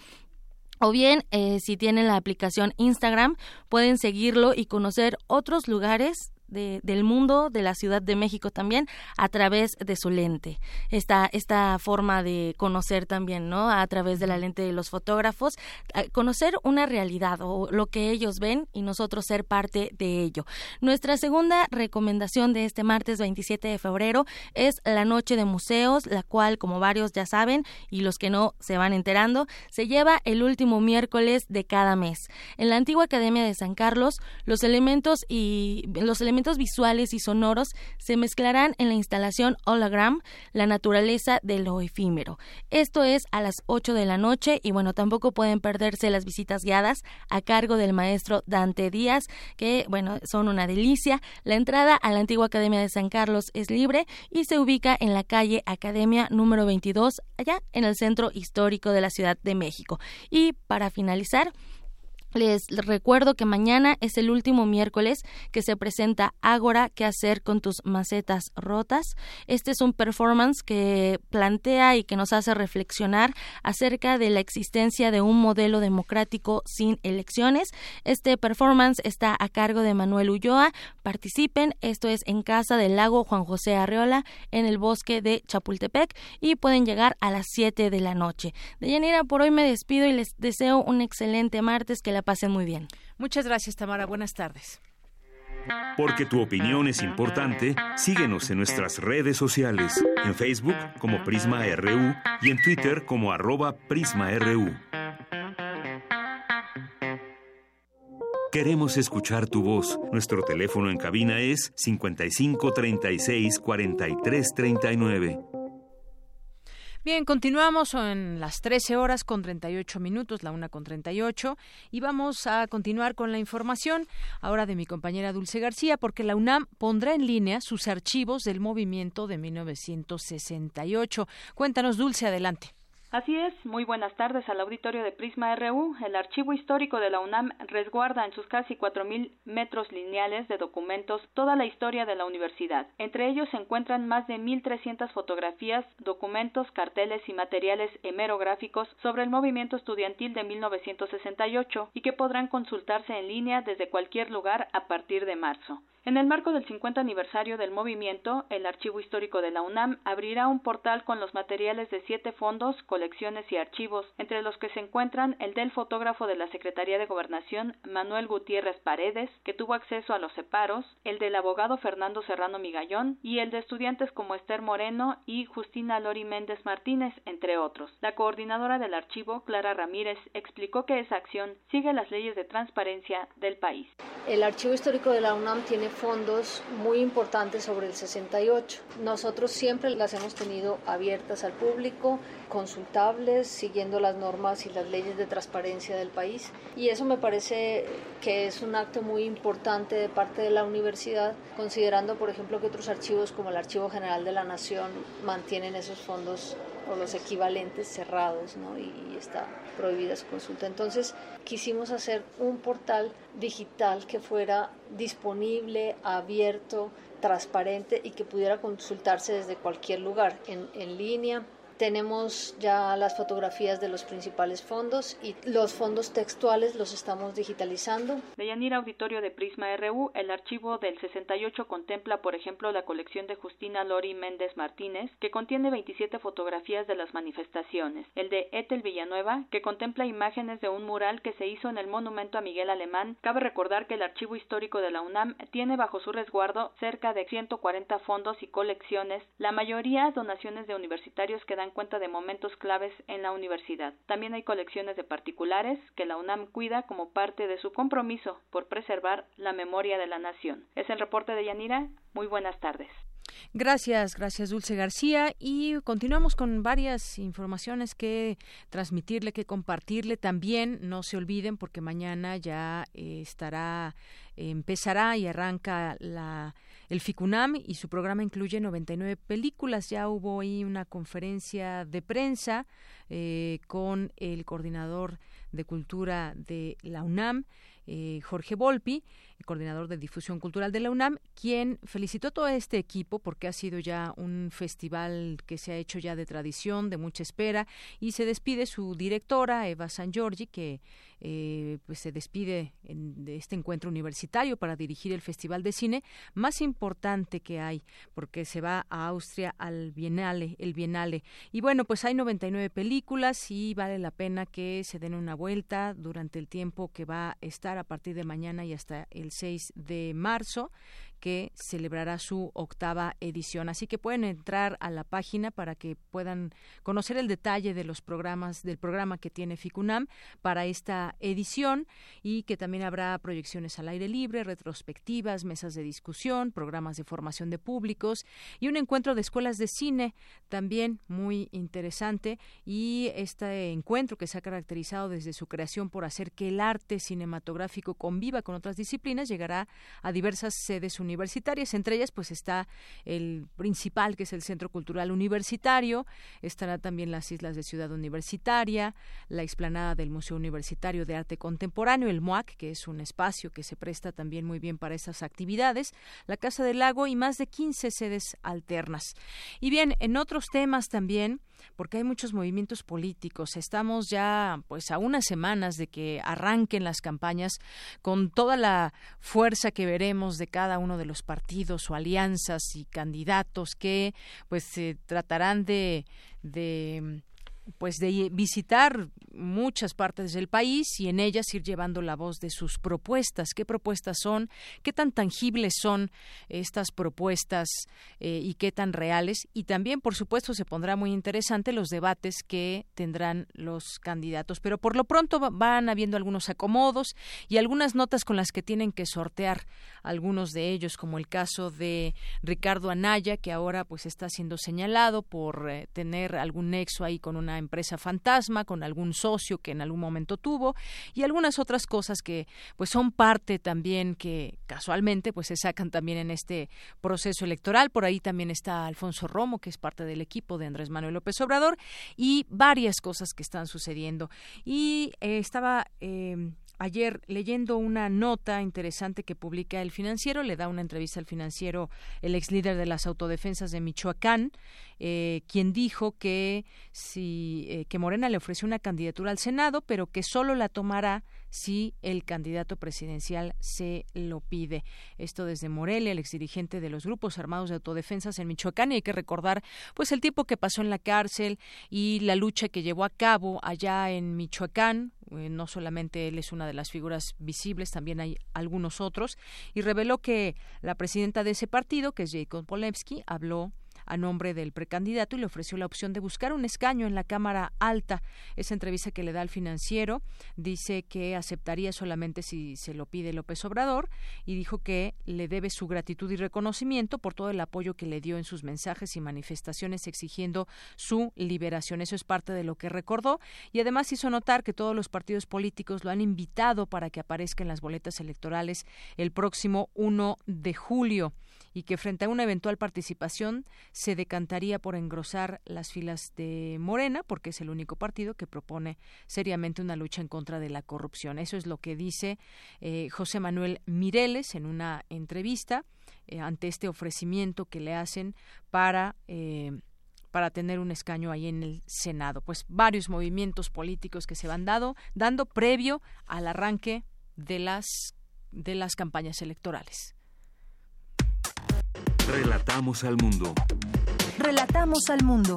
O bien, eh, si tienen la aplicación Instagram, pueden seguirlo y conocer otros lugares del mundo, de la Ciudad de México también, a través de su lente. Esta, esta forma de conocer también, ¿no? A través de la lente de los fotógrafos, conocer una realidad o lo que ellos ven y nosotros ser parte de ello. Nuestra segunda recomendación de este martes 27 de febrero es la Noche de Museos, la cual, como varios ya saben, y los que no se van enterando, se lleva el último miércoles de cada mes. En la antigua Academia de San Carlos, los elementos y los elementos visuales y sonoros se mezclarán en la instalación Hologram, la naturaleza de lo efímero. Esto es a las 8 de la noche y bueno, tampoco pueden perderse las visitas guiadas a cargo del maestro Dante Díaz, que bueno, son una delicia. La entrada a la antigua Academia de San Carlos es libre y se ubica en la calle Academia número 22, allá en el centro histórico de la Ciudad de México. Y para finalizar, les recuerdo que mañana es el último miércoles que se presenta Ágora, qué hacer con tus macetas rotas. Este es un performance que plantea y que nos hace reflexionar acerca de la existencia de un modelo democrático sin elecciones. Este performance está a cargo de Manuel Ulloa. Participen, esto es en Casa del Lago Juan José Arreola, en el bosque de Chapultepec, y pueden llegar a las 7 de la noche. De Yanira, por hoy me despido y les deseo un excelente martes, que la pasen muy bien. Muchas gracias, Tamara. Buenas tardes. Porque tu opinión es importante, síguenos en nuestras redes sociales, en Facebook como Prisma RU y en Twitter como arroba PrismaRU. Queremos escuchar tu voz. Nuestro teléfono en cabina es 55 36 43 39. Bien, continuamos en las 13 horas con 38 minutos, la una con 38, y vamos a continuar con la información ahora de mi compañera Dulce García, porque la UNAM pondrá en línea sus archivos del movimiento de 1968. Cuéntanos, Dulce, adelante. Así es, muy buenas tardes al auditorio de Prisma RU. El archivo histórico de la UNAM resguarda en sus casi 4.000 metros lineales de documentos toda la historia de la universidad. Entre ellos se encuentran más de 1.300 fotografías, documentos, carteles y materiales hemerográficos sobre el movimiento estudiantil de 1968 y que podrán consultarse en línea desde cualquier lugar a partir de marzo. En el marco del 50 aniversario del movimiento, el Archivo Histórico de la UNAM abrirá un portal con los materiales de siete fondos, colecciones y archivos, entre los que se encuentran el del fotógrafo de la Secretaría de Gobernación, Manuel Gutiérrez Paredes, que tuvo acceso a los separos, el del abogado Fernando Serrano Migallón y el de estudiantes como Esther Moreno y Justina Lori Méndez Martínez, entre otros. La coordinadora del archivo, Clara Ramírez, explicó que esa acción sigue las leyes de transparencia del país. El Archivo Histórico de la UNAM tiene fondos muy importantes sobre el 68. Nosotros siempre las hemos tenido abiertas al público, consultables, siguiendo las normas y las leyes de transparencia del país. Y eso me parece que es un acto muy importante de parte de la universidad, considerando, por ejemplo, que otros archivos como el Archivo General de la Nación mantienen esos fondos o los equivalentes cerrados, ¿no? Y está prohibida su consulta. Entonces quisimos hacer un portal digital que fuera disponible, abierto, transparente y que pudiera consultarse desde cualquier lugar, en, en línea, tenemos ya las fotografías de los principales fondos y los fondos textuales los estamos digitalizando. De Yanira Auditorio de Prisma RU, el archivo del 68 contempla, por ejemplo, la colección de Justina Lori Méndez Martínez, que contiene 27 fotografías de las manifestaciones. El de Ethel Villanueva, que contempla imágenes de un mural que se hizo en el monumento a Miguel Alemán. Cabe recordar que el archivo histórico de la UNAM tiene bajo su resguardo cerca de 140 fondos y colecciones, la mayoría donaciones de universitarios que dan cuenta de momentos claves en la universidad. También hay colecciones de particulares que la UNAM cuida como parte de su compromiso por preservar la memoria de la nación. Es el reporte de Yanira. Muy buenas tardes. Gracias, gracias Dulce García. Y continuamos con varias informaciones que transmitirle, que compartirle. También no se olviden porque mañana ya eh, estará, empezará y arranca la el FICUNAM y su programa incluye 99 películas. Ya hubo ahí una conferencia de prensa eh, con el coordinador de cultura de la UNAM, eh, Jorge Volpi, el coordinador de difusión cultural de la UNAM, quien felicitó a todo este equipo porque ha sido ya un festival que se ha hecho ya de tradición, de mucha espera, y se despide su directora, Eva San Giorgi, que eh, pues se despide de este encuentro universitario para dirigir el Festival de Cine más importante que hay, porque se va a Austria al Bienale, el Bienale. Y bueno, pues hay 99 películas y vale la pena que se den una vuelta durante el tiempo que va a estar a partir de mañana y hasta el 6 de marzo que celebrará su octava edición. Así que pueden entrar a la página para que puedan conocer el detalle de los programas del programa que tiene FICUNAM para esta edición y que también habrá proyecciones al aire libre, retrospectivas, mesas de discusión, programas de formación de públicos y un encuentro de escuelas de cine también muy interesante y este encuentro que se ha caracterizado desde su creación por hacer que el arte cinematográfico conviva con otras disciplinas llegará a diversas sedes universitarias universitarias. Entre ellas, pues está el principal, que es el Centro Cultural Universitario. Estará también las Islas de Ciudad Universitaria, la explanada del Museo Universitario de Arte Contemporáneo, el MUAC, que es un espacio que se presta también muy bien para esas actividades, la Casa del Lago y más de 15 sedes alternas. Y bien, en otros temas también, porque hay muchos movimientos políticos. Estamos ya pues a unas semanas de que arranquen las campañas con toda la fuerza que veremos de cada uno de los partidos o alianzas y candidatos que pues se tratarán de de pues de visitar muchas partes del país y en ellas ir llevando la voz de sus propuestas. ¿Qué propuestas son? ¿Qué tan tangibles son estas propuestas eh, y qué tan reales? Y también, por supuesto, se pondrá muy interesante los debates que tendrán los candidatos. Pero por lo pronto van habiendo algunos acomodos y algunas notas con las que tienen que sortear algunos de ellos, como el caso de Ricardo Anaya, que ahora pues está siendo señalado por eh, tener algún nexo ahí con una empresa fantasma, con algún socio que en algún momento tuvo y algunas otras cosas que pues son parte también que casualmente pues se sacan también en este proceso electoral. Por ahí también está Alfonso Romo, que es parte del equipo de Andrés Manuel López Obrador y varias cosas que están sucediendo. Y eh, estaba eh, ayer leyendo una nota interesante que publica el financiero, le da una entrevista al financiero el ex líder de las autodefensas de Michoacán, eh, quien dijo que si eh, que Morena le ofreció una candidatura al Senado, pero que solo la tomará si el candidato presidencial se lo pide. Esto desde Morelia, el exdirigente de los grupos armados de autodefensas en Michoacán, y hay que recordar pues el tiempo que pasó en la cárcel y la lucha que llevó a cabo allá en Michoacán, eh, no solamente él es una de las figuras visibles, también hay algunos otros, y reveló que la presidenta de ese partido, que es Jacob Polewski, habló a nombre del precandidato y le ofreció la opción de buscar un escaño en la Cámara Alta. Esa entrevista que le da al financiero dice que aceptaría solamente si se lo pide López Obrador y dijo que le debe su gratitud y reconocimiento por todo el apoyo que le dio en sus mensajes y manifestaciones exigiendo su liberación. Eso es parte de lo que recordó y además hizo notar que todos los partidos políticos lo han invitado para que aparezca en las boletas electorales el próximo 1 de julio y que frente a una eventual participación se decantaría por engrosar las filas de Morena, porque es el único partido que propone seriamente una lucha en contra de la corrupción. Eso es lo que dice eh, José Manuel Mireles en una entrevista eh, ante este ofrecimiento que le hacen para eh, para tener un escaño ahí en el Senado. Pues varios movimientos políticos que se van dado, dando previo al arranque de las de las campañas electorales. Relatamos al mundo. Relatamos al mundo.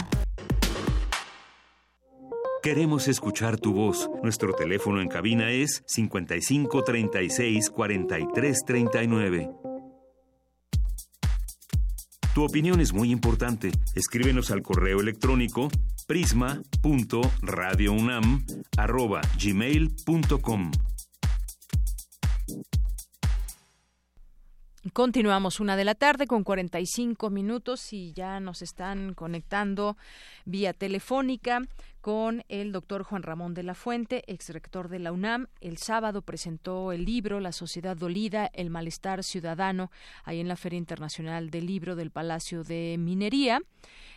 Queremos escuchar tu voz. Nuestro teléfono en cabina es 55 36 43 39. Tu opinión es muy importante. Escríbenos al correo electrónico prisma.radiounam@gmail.com. Continuamos una de la tarde con 45 minutos y ya nos están conectando vía telefónica con el doctor Juan Ramón de la Fuente, exrector de la UNAM. El sábado presentó el libro La Sociedad Dolida, el Malestar Ciudadano, ahí en la Feria Internacional del Libro del Palacio de Minería.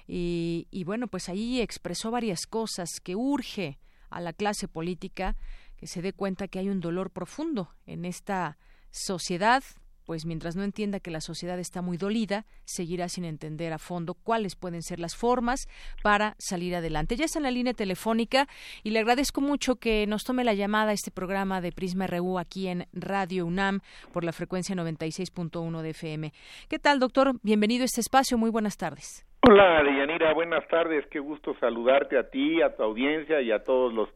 Y, y bueno, pues ahí expresó varias cosas que urge a la clase política que se dé cuenta que hay un dolor profundo en esta sociedad pues mientras no entienda que la sociedad está muy dolida, seguirá sin entender a fondo cuáles pueden ser las formas para salir adelante. Ya está en la línea telefónica y le agradezco mucho que nos tome la llamada a este programa de Prisma RU aquí en Radio UNAM por la frecuencia 96.1 de FM. ¿Qué tal, doctor? Bienvenido a este espacio. Muy buenas tardes. Hola, Deyanira. Buenas tardes. Qué gusto saludarte a ti, a tu audiencia y a todos los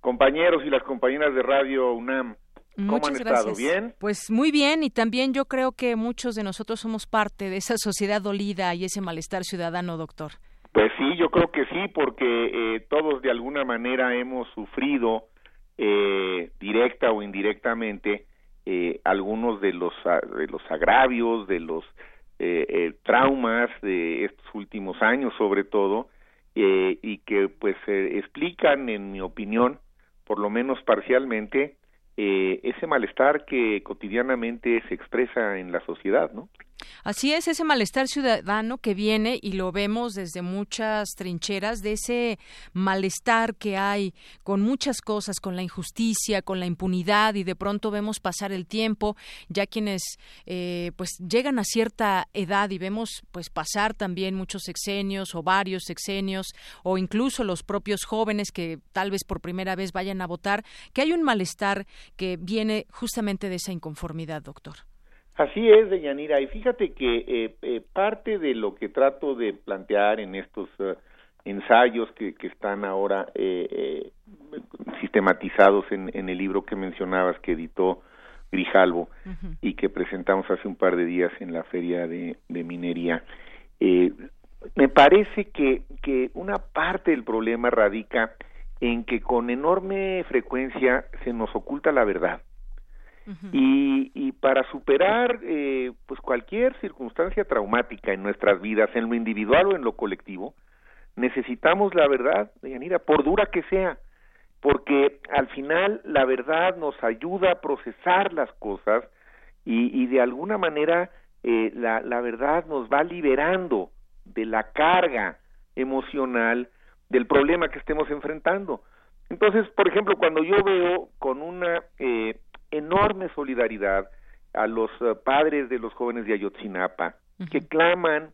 compañeros y las compañeras de Radio UNAM. ¿Cómo Muchas han gracias. estado? ¿Bien? Pues muy bien y también yo creo que muchos de nosotros somos parte de esa sociedad dolida y ese malestar ciudadano, doctor. Pues sí, yo creo que sí, porque eh, todos de alguna manera hemos sufrido eh, directa o indirectamente eh, algunos de los a- de los agravios, de los eh, eh, traumas de estos últimos años, sobre todo, eh, y que pues explican, en mi opinión, por lo menos parcialmente, eh, ese malestar que cotidianamente se expresa en la sociedad, ¿no? Así es, ese malestar ciudadano que viene y lo vemos desde muchas trincheras, de ese malestar que hay con muchas cosas, con la injusticia, con la impunidad y de pronto vemos pasar el tiempo, ya quienes eh, pues llegan a cierta edad y vemos pues pasar también muchos sexenios o varios sexenios o incluso los propios jóvenes que tal vez por primera vez vayan a votar, que hay un malestar que viene justamente de esa inconformidad, doctor. Así es, Deyanira, y fíjate que eh, eh, parte de lo que trato de plantear en estos eh, ensayos que, que están ahora eh, eh, sistematizados en, en el libro que mencionabas que editó Grijalvo y que presentamos hace un par de días en la feria de, de minería, eh, me parece que, que una parte del problema radica en que con enorme frecuencia se nos oculta la verdad y, y para superar eh, pues cualquier circunstancia traumática en nuestras vidas, en lo individual o en lo colectivo, necesitamos la verdad, Deyanira, por dura que sea, porque al final la verdad nos ayuda a procesar las cosas y, y de alguna manera eh, la, la verdad nos va liberando de la carga emocional del problema que estemos enfrentando. Entonces, por ejemplo, cuando yo veo con una eh, enorme solidaridad a los eh, padres de los jóvenes de Ayotzinapa que claman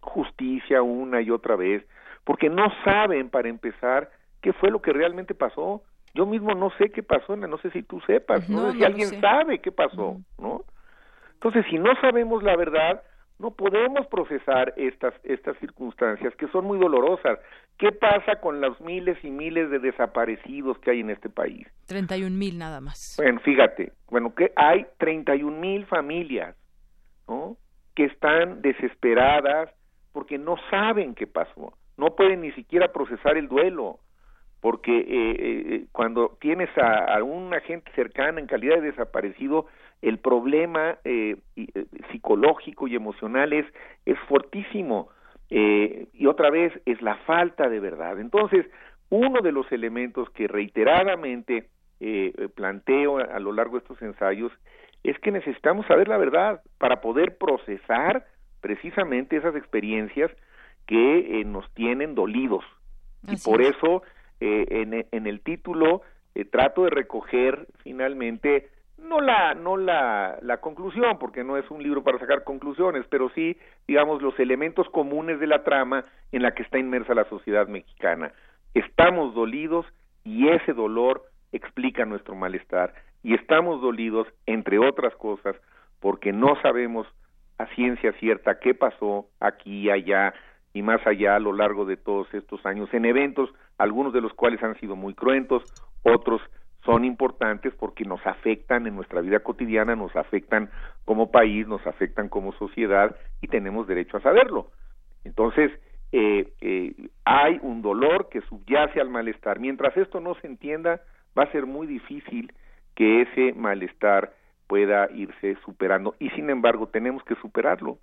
justicia una y otra vez porque no saben para empezar qué fue lo que realmente pasó. Yo mismo no sé qué pasó, no sé si tú sepas, no, No, sé si no alguien sabe qué pasó, ¿no? Entonces, si no sabemos la verdad, no podemos procesar estas estas circunstancias que son muy dolorosas. ¿Qué pasa con los miles y miles de desaparecidos que hay en este país? 31 mil nada más. Bueno, fíjate, bueno, que hay 31 mil familias, ¿no? Que están desesperadas porque no saben qué pasó, no pueden ni siquiera procesar el duelo, porque eh, eh, cuando tienes a, a una gente cercana en calidad de desaparecido, el problema eh, eh, psicológico y emocional es, es fortísimo. Eh, y otra vez es la falta de verdad. Entonces, uno de los elementos que reiteradamente eh, planteo a, a lo largo de estos ensayos es que necesitamos saber la verdad para poder procesar precisamente esas experiencias que eh, nos tienen dolidos. y por eso eh, en, en, el título trato de recoger finalmente no la no la, la conclusión porque no es un libro para sacar conclusiones pero sí digamos los elementos comunes de la trama en la que está inmersa la sociedad mexicana. Estamos dolidos y ese dolor explica nuestro malestar. Y estamos dolidos entre otras cosas porque no sabemos a ciencia cierta qué pasó aquí allá y más allá a lo largo de todos estos años en eventos algunos de los cuales han sido muy cruentos otros son importantes porque nos afectan en nuestra vida cotidiana, nos afectan como país, nos afectan como sociedad y tenemos derecho a saberlo. Entonces, eh, eh, hay un dolor que subyace al malestar. Mientras esto no se entienda, va a ser muy difícil que ese malestar pueda irse superando y sin embargo tenemos que superarlo.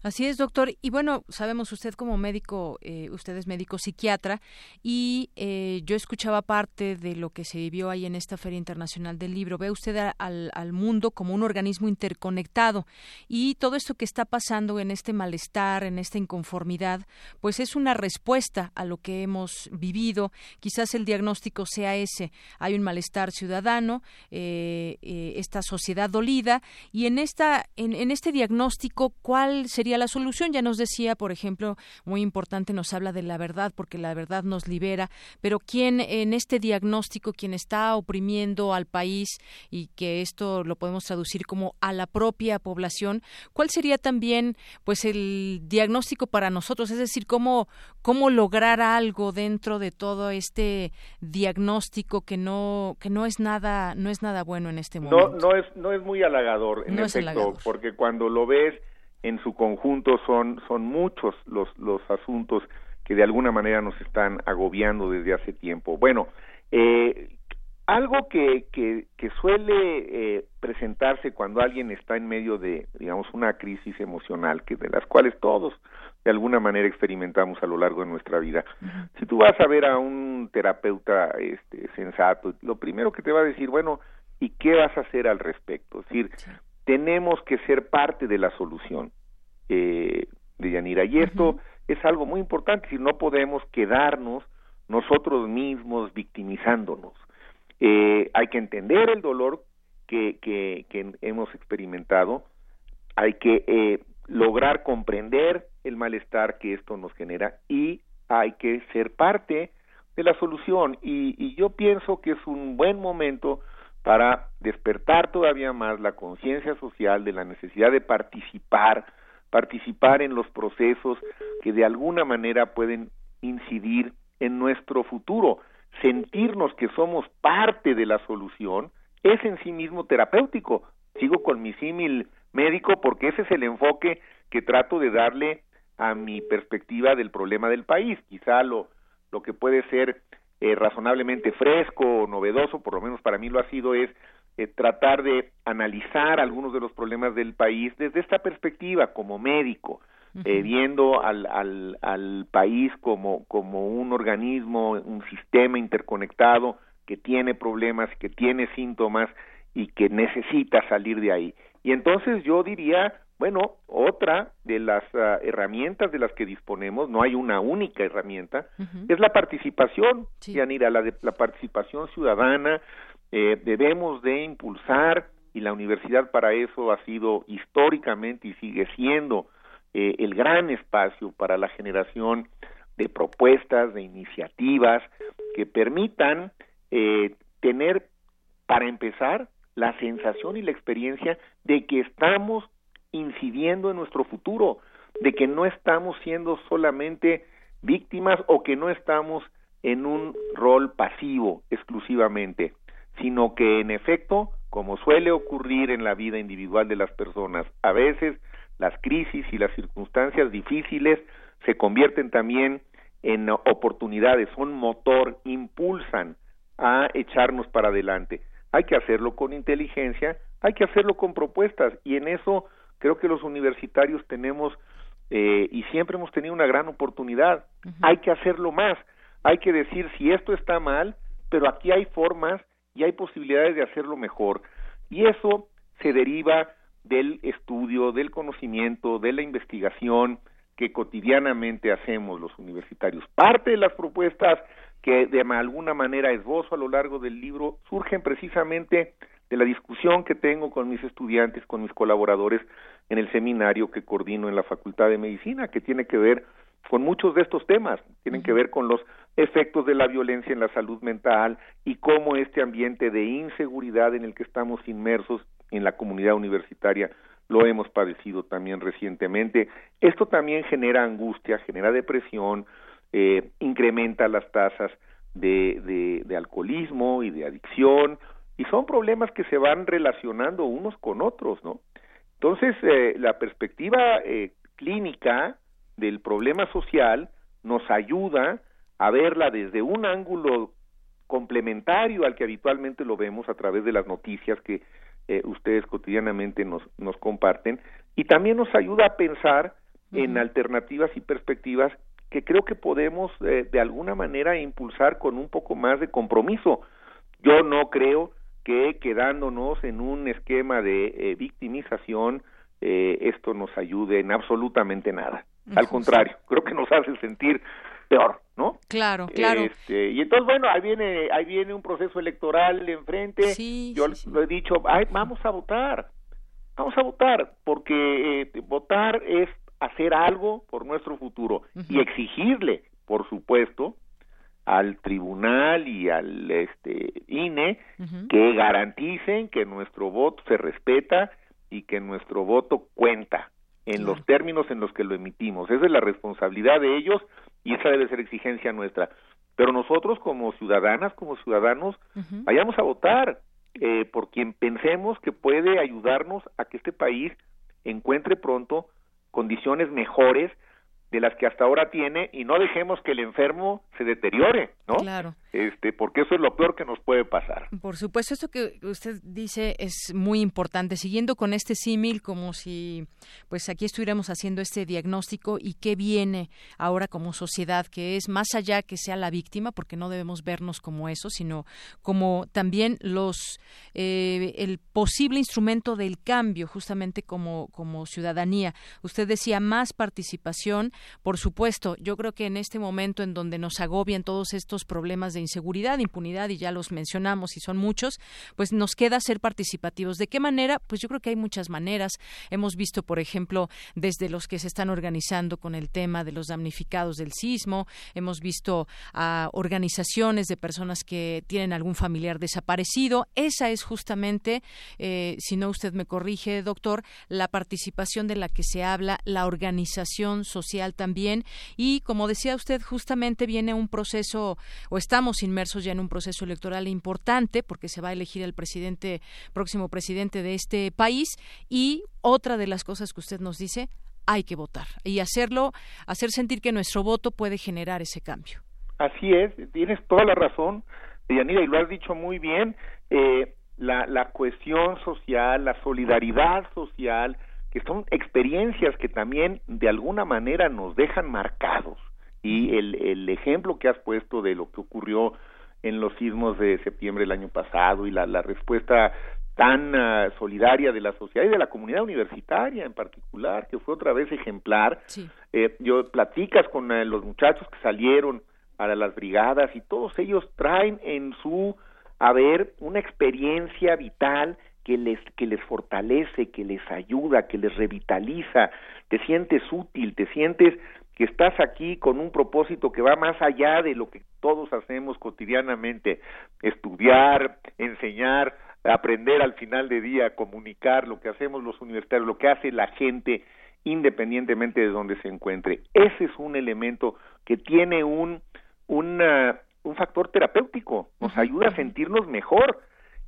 Así es, doctor. Y bueno, sabemos usted como médico, eh, usted es médico psiquiatra, y eh, yo escuchaba parte de lo que se vivió ahí en esta Feria Internacional del Libro. Ve usted al, mundo como un organismo interconectado y todo esto que está pasando en este malestar, en esta inconformidad, pues es una respuesta a lo que hemos vivido. Quizás el diagnóstico sea ese. Hay un malestar ciudadano, eh, esta sociedad dolida, y en, esta, en este diagnóstico, ¿cuál sería la solución. Ya nos decía, por ejemplo, muy importante, nos habla de la verdad, porque la verdad nos libera, pero ¿quién en este diagnóstico, quien está oprimiendo al país y que esto lo podemos traducir como a la propia población, cuál sería también pues el diagnóstico para nosotros? Es decir, cómo, cómo lograr algo dentro de todo este diagnóstico que no, que no es nada, no es nada bueno en este momento. No, no es, no es muy halagador, en efecto, porque cuando lo ves en su conjunto son, son muchos los, los asuntos que de alguna manera nos están agobiando desde hace tiempo. Bueno, eh, algo que, que, que suele eh, presentarse cuando alguien está en medio de, digamos, una crisis emocional, que de las cuales todos de alguna manera experimentamos a lo largo de nuestra vida. Si tú vas a ver a un terapeuta este, sensato, lo primero que te va a decir, bueno, ¿y qué vas a hacer al respecto? Es decir, tenemos que ser parte de la solución eh, de Yanira. Y esto es algo muy importante, si no podemos quedarnos nosotros mismos victimizándonos. Eh, hay que entender el dolor que, que, que hemos experimentado, hay que eh, lograr comprender el malestar que esto nos genera y hay que ser parte de la solución. Y, y yo pienso que es un buen momento para despertar todavía más la conciencia social de la necesidad de participar, participar en los procesos que de alguna manera pueden incidir en nuestro futuro. Sentirnos que somos parte de la solución es en sí mismo terapéutico. Sigo con mi símil médico porque ese es el enfoque que trato de darle a mi perspectiva del problema del país. Quizá lo, lo que puede ser eh, razonablemente fresco o novedoso, por lo menos para mí lo ha sido, es eh, tratar de analizar algunos de los problemas del país desde esta perspectiva como médico, eh, viendo al, al, al país como, como un organismo, un sistema interconectado que tiene problemas, que tiene síntomas y que necesita salir de ahí. Y entonces yo diría, bueno, otra de las ah, herramientas de las que disponemos, no hay una única herramienta, es la participación, Yanira, la, de, la participación ciudadana. Eh, debemos de impulsar, y la universidad para eso ha sido históricamente y sigue siendo eh, el gran espacio para la generación de propuestas, de iniciativas que permitan eh, tener, para empezar, la sensación y la experiencia de que estamos incidiendo en nuestro futuro, de que no estamos siendo solamente víctimas o que no estamos en un rol pasivo exclusivamente, sino que en efecto, como suele ocurrir en la vida individual de las personas, a veces las crisis y las circunstancias difíciles se convierten también en oportunidades, son motor, impulsan a echarnos para adelante. Hay que hacerlo con inteligencia, hay que hacerlo con propuestas y en eso creo que los universitarios tenemos eh, y siempre hemos tenido una gran oportunidad. Hay que hacerlo más, hay que decir si esto está mal, pero aquí hay formas y hay posibilidades de hacerlo mejor. Y eso se deriva del estudio, del conocimiento, de la investigación que cotidianamente hacemos los universitarios. Parte de las propuestas que de alguna manera esbozo a lo largo del libro surgen precisamente de la discusión que tengo con mis estudiantes, con mis colaboradores en el seminario que coordino en la Facultad de Medicina, que tiene que ver con muchos de estos temas, tienen que ver con los efectos de la violencia en la salud mental y cómo este ambiente de inseguridad en el que estamos inmersos en la comunidad universitaria lo hemos padecido también recientemente. Esto también genera angustia, genera depresión, eh, incrementa las tasas de, de, alcoholismo y de adicción, y son problemas que se van relacionando unos con otros, ¿no? Entonces, eh, la perspectiva eh, clínica del problema social nos ayuda a verla desde un ángulo complementario al que habitualmente lo vemos a través de las noticias que eh, ustedes cotidianamente nos, nos comparten y también nos ayuda a pensar en alternativas y perspectivas que creo que podemos eh, de alguna manera impulsar con un poco más de compromiso. Yo no creo que quedándonos en un esquema de eh, victimización esto nos ayude en absolutamente nada. Al contrario, creo que nos hace sentir peor, ¿no? Claro, claro. Este, y entonces, bueno, ahí viene, ahí viene un proceso electoral enfrente. Sí, Yo lo he dicho, ay, vamos a votar, vamos a votar, porque eh, votar es hacer algo por nuestro futuro y exigirle, por supuesto, al tribunal y al este INE que garanticen que nuestro voto se respeta y que nuestro voto cuenta en los términos en los que lo emitimos. Esa es la responsabilidad de ellos y esa debe ser exigencia nuestra. Pero nosotros como ciudadanas, como ciudadanos, vayamos a votar eh, por quien pensemos que puede ayudarnos a que este país encuentre pronto condiciones mejores de las que hasta ahora tiene y no dejemos que el enfermo se deteriore, ¿no? Claro. Este, porque eso es lo peor que nos puede pasar. Por supuesto, esto que usted dice es muy importante. Siguiendo con este símil, como si, pues aquí estuviéramos haciendo este diagnóstico y qué viene ahora como sociedad, que es más allá que sea la víctima, porque no debemos vernos como eso, sino como también los, eh, el posible instrumento del cambio, justamente como, como ciudadanía. Usted decía más participación por supuesto, yo creo que en este momento en donde nos agobian todos estos problemas de inseguridad, impunidad, y ya los mencionamos y son muchos, pues nos queda ser participativos. ¿De qué manera? Pues yo creo que hay muchas maneras. Hemos visto, por ejemplo, desde los que se están organizando con el tema de los damnificados del sismo, hemos visto a organizaciones de personas que tienen algún familiar desaparecido. Esa es justamente, eh, si no usted me corrige, doctor, la participación de la que se habla, la organización social también. Y como decía usted justamente viene un proceso o estamos inmersos ya en un proceso electoral importante porque se va a elegir el presidente próximo presidente de este país. Y otra de las cosas que usted nos dice hay que votar. Y hacerlo hacer sentir que nuestro voto puede generar ese cambio. Así es tienes toda la razón Yanira y lo has dicho muy bien. Eh, la, la cuestión social, la solidaridad social, que son experiencias que también de alguna manera nos dejan marcados. Y el, el ejemplo que has puesto de lo que ocurrió en los sismos de septiembre del año pasado y la, la respuesta tan ah, solidaria de la sociedad y de la comunidad universitaria en particular, que fue otra vez ejemplar. Eh, yo platicas con eh, los muchachos que salieron para las brigadas y todos ellos traen en su haber una experiencia vital que les, que les fortalece, que les ayuda, que les revitaliza, te sientes útil, te sientes que estás aquí con un propósito que va más allá de lo que todos hacemos cotidianamente, estudiar, enseñar, aprender al final de día, comunicar, lo que hacemos los universitarios, lo que hace la gente independientemente de donde se encuentre. Ese es un elemento que tiene un, un factor terapéutico, nos ayuda a sentirnos mejor.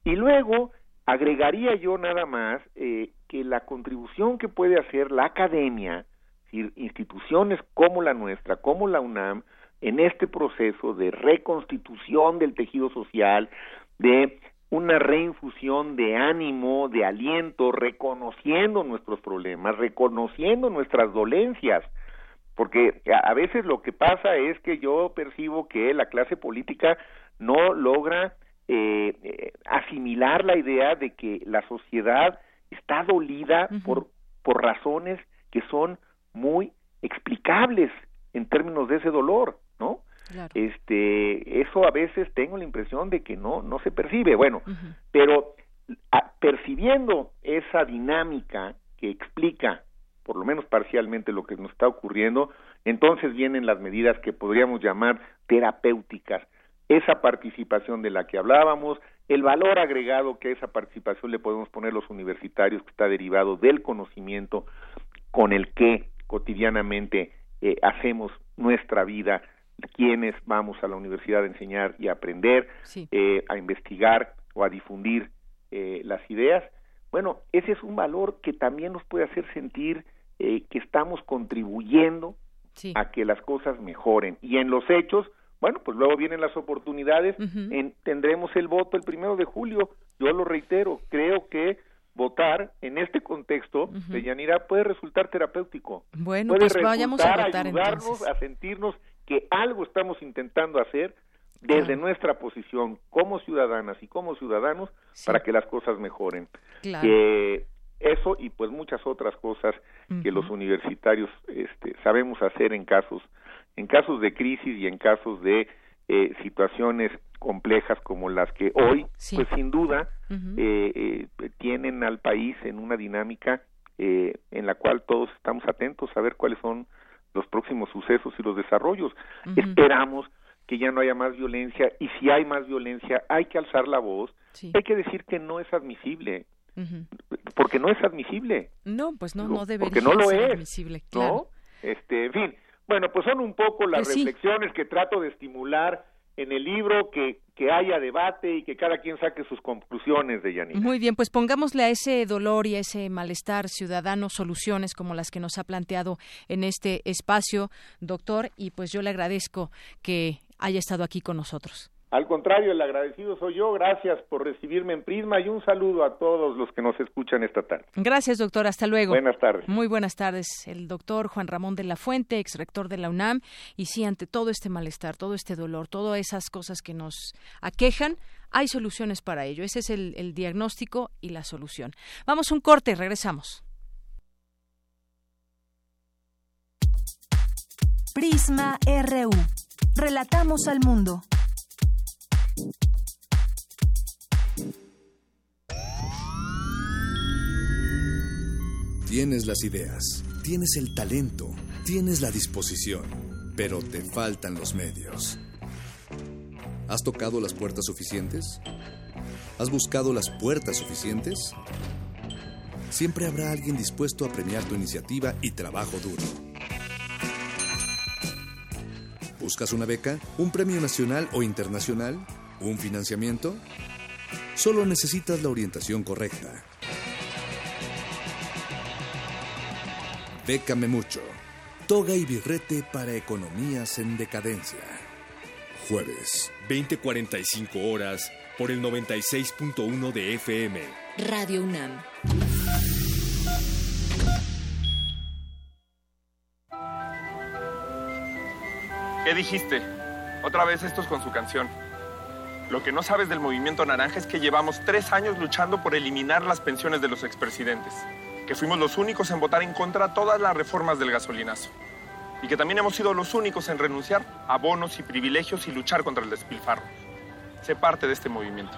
Y luego Agregaría yo nada más eh, que la contribución que puede hacer la academia, instituciones como la nuestra, como la UNAM, en este proceso de reconstitución del tejido social, de una reinfusión de ánimo, de aliento, reconociendo nuestros problemas, reconociendo nuestras dolencias, porque a veces lo que pasa es que yo percibo que la clase política no logra eh, asimilar la idea de que la sociedad está dolida por, por razones que son muy explicables en términos de ese dolor, ¿no? Este, eso a veces tengo la impresión de que no, no se percibe. Bueno, pero percibiendo esa dinámica que explica, por lo menos parcialmente, lo que nos está ocurriendo, entonces vienen las medidas que podríamos llamar terapéuticas. Esa participación de la que hablábamos, el valor agregado que a esa participación le podemos poner los universitarios, que está derivado del conocimiento con el que cotidianamente eh, hacemos nuestra vida, quienes vamos a la universidad a enseñar y a aprender, eh, a investigar o a difundir eh, las ideas. Bueno, ese es un valor que también nos puede hacer sentir que estamos contribuyendo a que las cosas mejoren. Y en los hechos, bueno, pues luego vienen las oportunidades, tendremos el voto el primero de julio. Yo lo reitero, creo que votar en este contexto de Yanira puede resultar terapéutico. Bueno, puede pues vayamos a votar ayudarnos a sentirnos que algo estamos intentando hacer desde nuestra posición como ciudadanas y como ciudadanos para que las cosas mejoren. Que eso y pues muchas otras cosas que los universitarios este, sabemos hacer en casos en casos de crisis y en casos de eh, situaciones complejas como las que hoy, pues sin duda, eh, eh, tienen al país en una dinámica en la cual todos estamos atentos a ver cuáles son los próximos sucesos y los desarrollos. Esperamos que ya no haya más violencia y si hay más violencia hay que alzar la voz, hay que decir que no es admisible. Porque no es admisible. No, pues no, no debería porque no lo ser es, admisible, claro. Este, en fin, bueno, pues son un poco las pues reflexiones que trato de estimular en el libro, que, que haya debate y que cada quien saque sus conclusiones de Yanina. Muy bien, pues pongámosle a ese dolor y a ese malestar ciudadano soluciones como las que nos ha planteado en este espacio, doctor, y pues yo le agradezco que haya estado aquí con nosotros. Al contrario, el agradecido soy yo. Gracias por recibirme en Prisma y un saludo a todos los que nos escuchan esta tarde. Gracias, doctor. Hasta luego. Buenas tardes. Muy buenas tardes. El doctor Juan Ramón de la Fuente, ex rector de la UNAM. Y sí, ante todo este malestar, todo este dolor, todas esas cosas que nos aquejan, hay soluciones para ello. Ese es el, el diagnóstico y la solución. Vamos un corte, regresamos. Prisma RU. Relatamos al mundo. Tienes las ideas, tienes el talento, tienes la disposición, pero te faltan los medios. ¿Has tocado las puertas suficientes? ¿Has buscado las puertas suficientes? Siempre habrá alguien dispuesto a premiar tu iniciativa y trabajo duro. ¿Buscas una beca? ¿Un premio nacional o internacional? ¿Un financiamiento? Solo necesitas la orientación correcta. Bécame mucho. Toga y birrete para economías en decadencia. Jueves, 20:45 horas por el 96.1 de FM. Radio UNAM. ¿Qué dijiste? Otra vez estos con su canción. Lo que no sabes del movimiento naranja es que llevamos tres años luchando por eliminar las pensiones de los expresidentes que fuimos los únicos en votar en contra de todas las reformas del gasolinazo. Y que también hemos sido los únicos en renunciar a bonos y privilegios y luchar contra el despilfarro. Sé parte de este movimiento.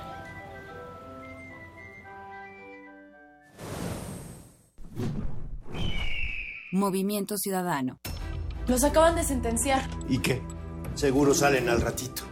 Movimiento Ciudadano. Los acaban de sentenciar. ¿Y qué? Seguro salen al ratito.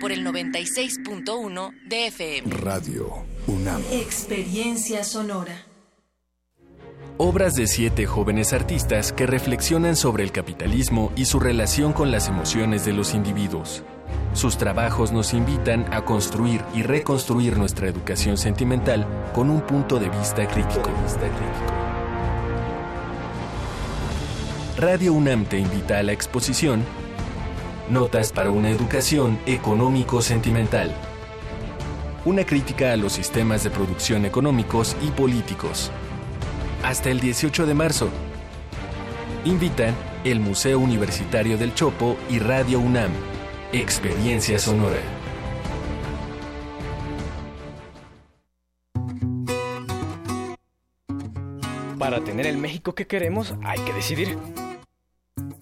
Por el 96.1 de FM. Radio UNAM. Experiencia sonora. Obras de siete jóvenes artistas que reflexionan sobre el capitalismo y su relación con las emociones de los individuos. Sus trabajos nos invitan a construir y reconstruir nuestra educación sentimental con un punto de vista crítico. Radio UNAM te invita a la exposición Notas para una educación económico-sentimental. Una crítica a los sistemas de producción económicos y políticos. Hasta el 18 de marzo. Invitan el Museo Universitario del Chopo y Radio UNAM. Experiencia Sonora. Para tener el México que queremos hay que decidir.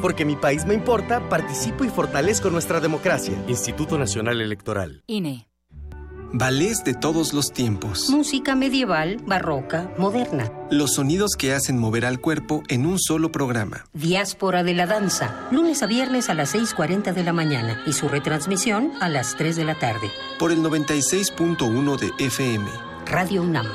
Porque mi país me importa, participo y fortalezco nuestra democracia. Instituto Nacional Electoral. INE. Ballets de todos los tiempos. Música medieval, barroca, moderna. Los sonidos que hacen mover al cuerpo en un solo programa. Diáspora de la danza. Lunes a viernes a las 6.40 de la mañana y su retransmisión a las 3 de la tarde. Por el 96.1 de FM. Radio UNAM.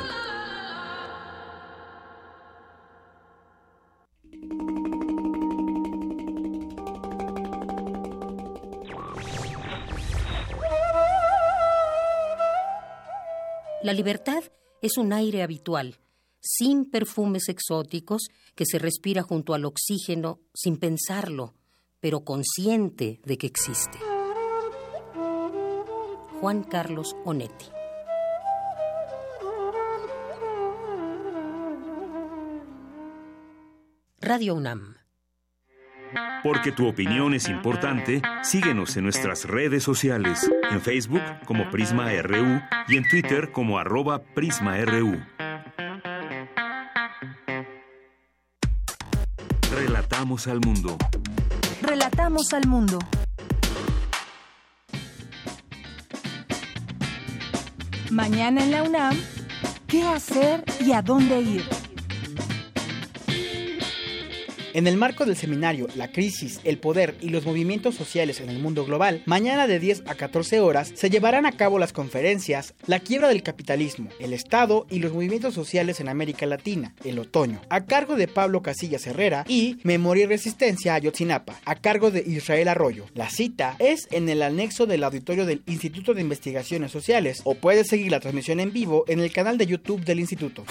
La libertad es un aire habitual, sin perfumes exóticos, que se respira junto al oxígeno sin pensarlo, pero consciente de que existe. Juan Carlos Onetti. Radio UNAM. Porque tu opinión es importante, síguenos en nuestras redes sociales, en Facebook como Prisma RU y en Twitter como arroba PrismaRU. Relatamos al mundo. Relatamos al mundo. Mañana en la UNAM, ¿qué hacer y a dónde ir? En el marco del seminario La crisis, el poder y los movimientos sociales en el mundo global, mañana de 10 a 14 horas se llevarán a cabo las conferencias La quiebra del capitalismo, el Estado y los movimientos sociales en América Latina, el otoño, a cargo de Pablo Casillas Herrera y Memoria y Resistencia a Ayotzinapa, a cargo de Israel Arroyo. La cita es en el anexo del auditorio del Instituto de Investigaciones Sociales o puedes seguir la transmisión en vivo en el canal de YouTube del instituto.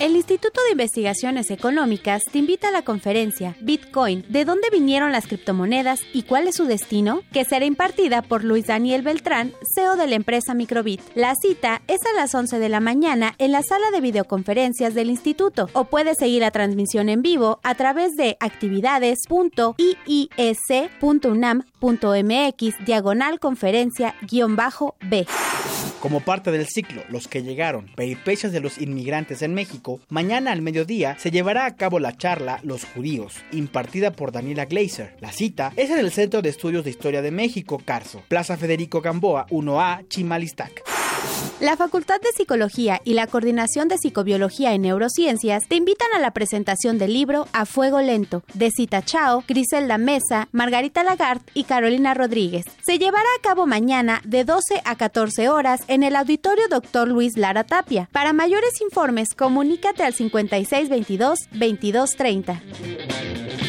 El Instituto de Investigaciones Económicas te invita a la conferencia Bitcoin, ¿de dónde vinieron las criptomonedas y cuál es su destino? que será impartida por Luis Daniel Beltrán, CEO de la empresa Microbit. La cita es a las 11 de la mañana en la sala de videoconferencias del instituto o puedes seguir la transmisión en vivo a través de actividades.iis.unam.mx diagonal conferencia guion bajo B. Como parte del ciclo Los que llegaron, peripecias de los inmigrantes en México, mañana al mediodía se llevará a cabo la charla Los judíos, impartida por Daniela Glazer. La cita es en el Centro de Estudios de Historia de México, Carso, Plaza Federico Gamboa, 1A, Chimalistac. La Facultad de Psicología y la Coordinación de Psicobiología y Neurociencias te invitan a la presentación del libro A Fuego Lento de Cita Chao, Griselda Mesa, Margarita Lagarde y Carolina Rodríguez. Se llevará a cabo mañana de 12 a 14 horas en el Auditorio Dr. Luis Lara Tapia. Para mayores informes, comunícate al 5622-2230.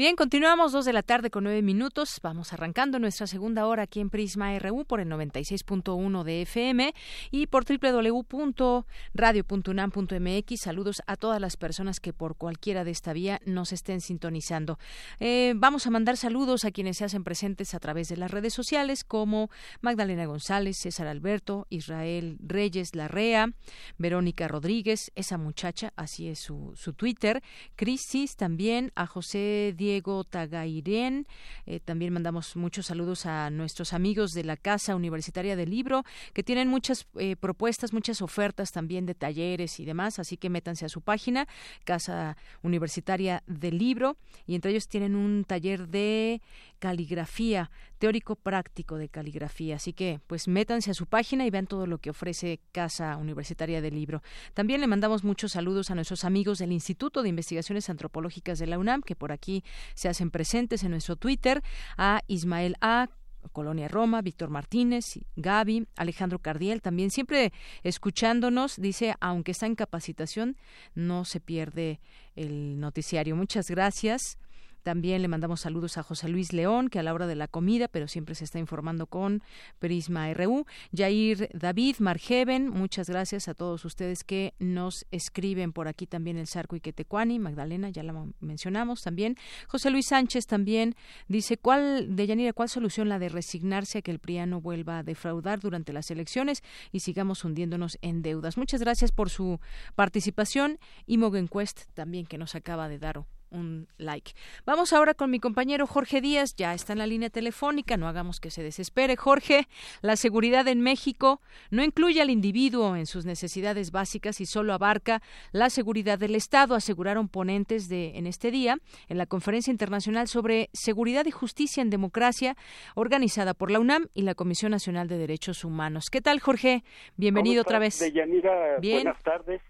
Bien, continuamos dos de la tarde con nueve minutos. Vamos arrancando nuestra segunda hora aquí en Prisma RU por el 96.1 de FM y por www.radio.unam.mx. Saludos a todas las personas que por cualquiera de esta vía nos estén sintonizando. Eh, vamos a mandar saludos a quienes se hacen presentes a través de las redes sociales como Magdalena González, César Alberto, Israel Reyes Larrea, Verónica Rodríguez, esa muchacha, así es su, su Twitter, Crisis también, a José Diego Diego Tagairén. Eh, también mandamos muchos saludos a nuestros amigos de la Casa Universitaria del Libro, que tienen muchas eh, propuestas, muchas ofertas también de talleres y demás, así que métanse a su página, Casa Universitaria del Libro, y entre ellos tienen un taller de caligrafía, teórico práctico de caligrafía. Así que, pues métanse a su página y vean todo lo que ofrece Casa Universitaria del Libro. También le mandamos muchos saludos a nuestros amigos del Instituto de Investigaciones Antropológicas de la UNAM, que por aquí se hacen presentes en nuestro Twitter, a Ismael A. Colonia Roma, Víctor Martínez, Gaby, Alejandro Cardiel, también siempre escuchándonos, dice, aunque está en capacitación, no se pierde el noticiario. Muchas gracias. También le mandamos saludos a José Luis León, que a la hora de la comida, pero siempre se está informando con Prisma RU. Jair David Margeven, muchas gracias a todos ustedes que nos escriben por aquí también el Sarco y Quetecuani. Magdalena, ya la mencionamos también. José Luis Sánchez también dice, ¿cuál, de Yanira, cuál solución la de resignarse a que el PRIANO vuelva a defraudar durante las elecciones y sigamos hundiéndonos en deudas? Muchas gracias por su participación y Mogen Quest también que nos acaba de dar un like. Vamos ahora con mi compañero Jorge Díaz, ya está en la línea telefónica, no hagamos que se desespere. Jorge, la seguridad en México no incluye al individuo en sus necesidades básicas y solo abarca la seguridad del Estado, aseguraron ponentes de en este día en la Conferencia Internacional sobre Seguridad y Justicia en Democracia organizada por la UNAM y la Comisión Nacional de Derechos Humanos. ¿Qué tal, Jorge? Bienvenido otra vez. Bien. buenas tardes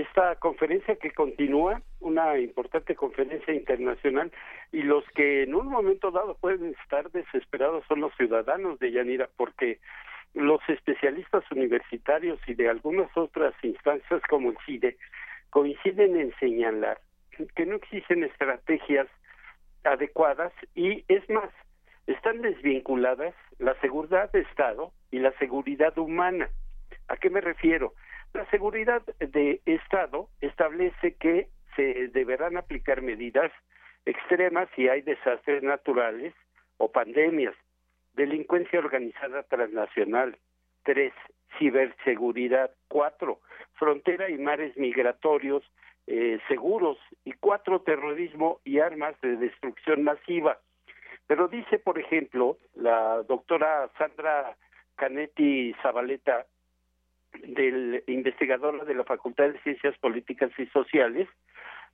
esta conferencia que continúa, una importante conferencia internacional, y los que en un momento dado pueden estar desesperados son los ciudadanos de Yanira, porque los especialistas universitarios y de algunas otras instancias como el CIDE coinciden en señalar que no existen estrategias adecuadas y es más, están desvinculadas la seguridad de Estado y la seguridad humana. ¿A qué me refiero? La seguridad de Estado establece que se deberán aplicar medidas extremas si hay desastres naturales o pandemias, delincuencia organizada transnacional, tres, ciberseguridad, cuatro, frontera y mares migratorios eh, seguros. Y cuatro, terrorismo y armas de destrucción masiva. Pero dice, por ejemplo, la doctora Sandra Canetti Zabaleta del investigador de la Facultad de Ciencias Políticas y Sociales,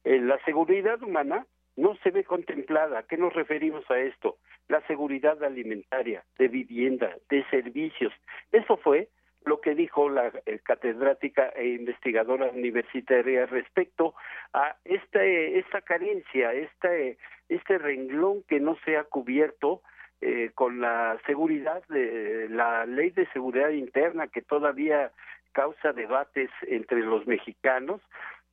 eh, la seguridad humana no se ve contemplada. ¿A qué nos referimos a esto? La seguridad alimentaria, de vivienda, de servicios. Eso fue lo que dijo la eh, catedrática e investigadora universitaria respecto a esta, esta carencia, este, este renglón que no se ha cubierto eh, con la seguridad de la ley de seguridad interna que todavía causa debates entre los mexicanos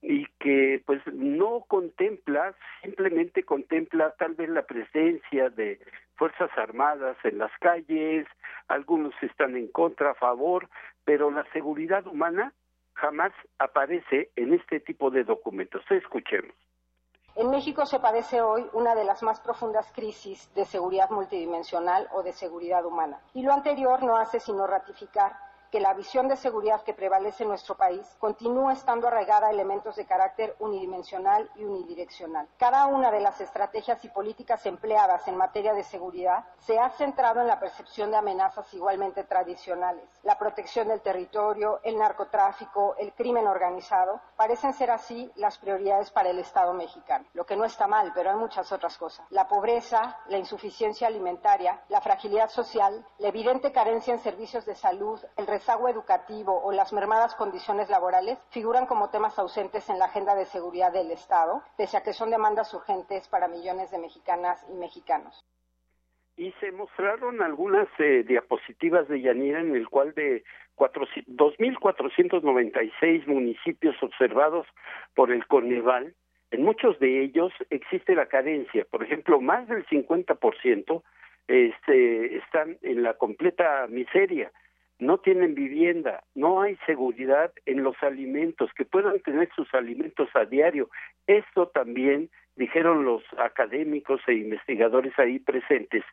y que pues no contempla, simplemente contempla tal vez la presencia de Fuerzas Armadas en las calles, algunos están en contra, a favor, pero la seguridad humana jamás aparece en este tipo de documentos. Escuchemos. En México se padece hoy una de las más profundas crisis de seguridad multidimensional o de seguridad humana. Y lo anterior no hace sino ratificar que la visión de seguridad que prevalece en nuestro país continúa estando arraigada a elementos de carácter unidimensional y unidireccional. Cada una de las estrategias y políticas empleadas en materia de seguridad se ha centrado en la percepción de amenazas igualmente tradicionales. La protección del territorio, el narcotráfico, el crimen organizado parecen ser así las prioridades para el Estado mexicano, lo que no está mal, pero hay muchas otras cosas. La pobreza, la insuficiencia alimentaria, la fragilidad social, la evidente carencia en servicios de salud, el rezago educativo o las mermadas condiciones laborales figuran como temas ausentes en la agenda de seguridad del Estado, pese a que son demandas urgentes para millones de mexicanas y mexicanos. Y se mostraron algunas eh, diapositivas de Yanira en el cual de 2.496 municipios observados por el Coneval En muchos de ellos existe la carencia, por ejemplo, más del 50% este, están en la completa miseria, no tienen vivienda, no hay seguridad en los alimentos, que puedan tener sus alimentos a diario. Esto también, dijeron los académicos e investigadores ahí presentes,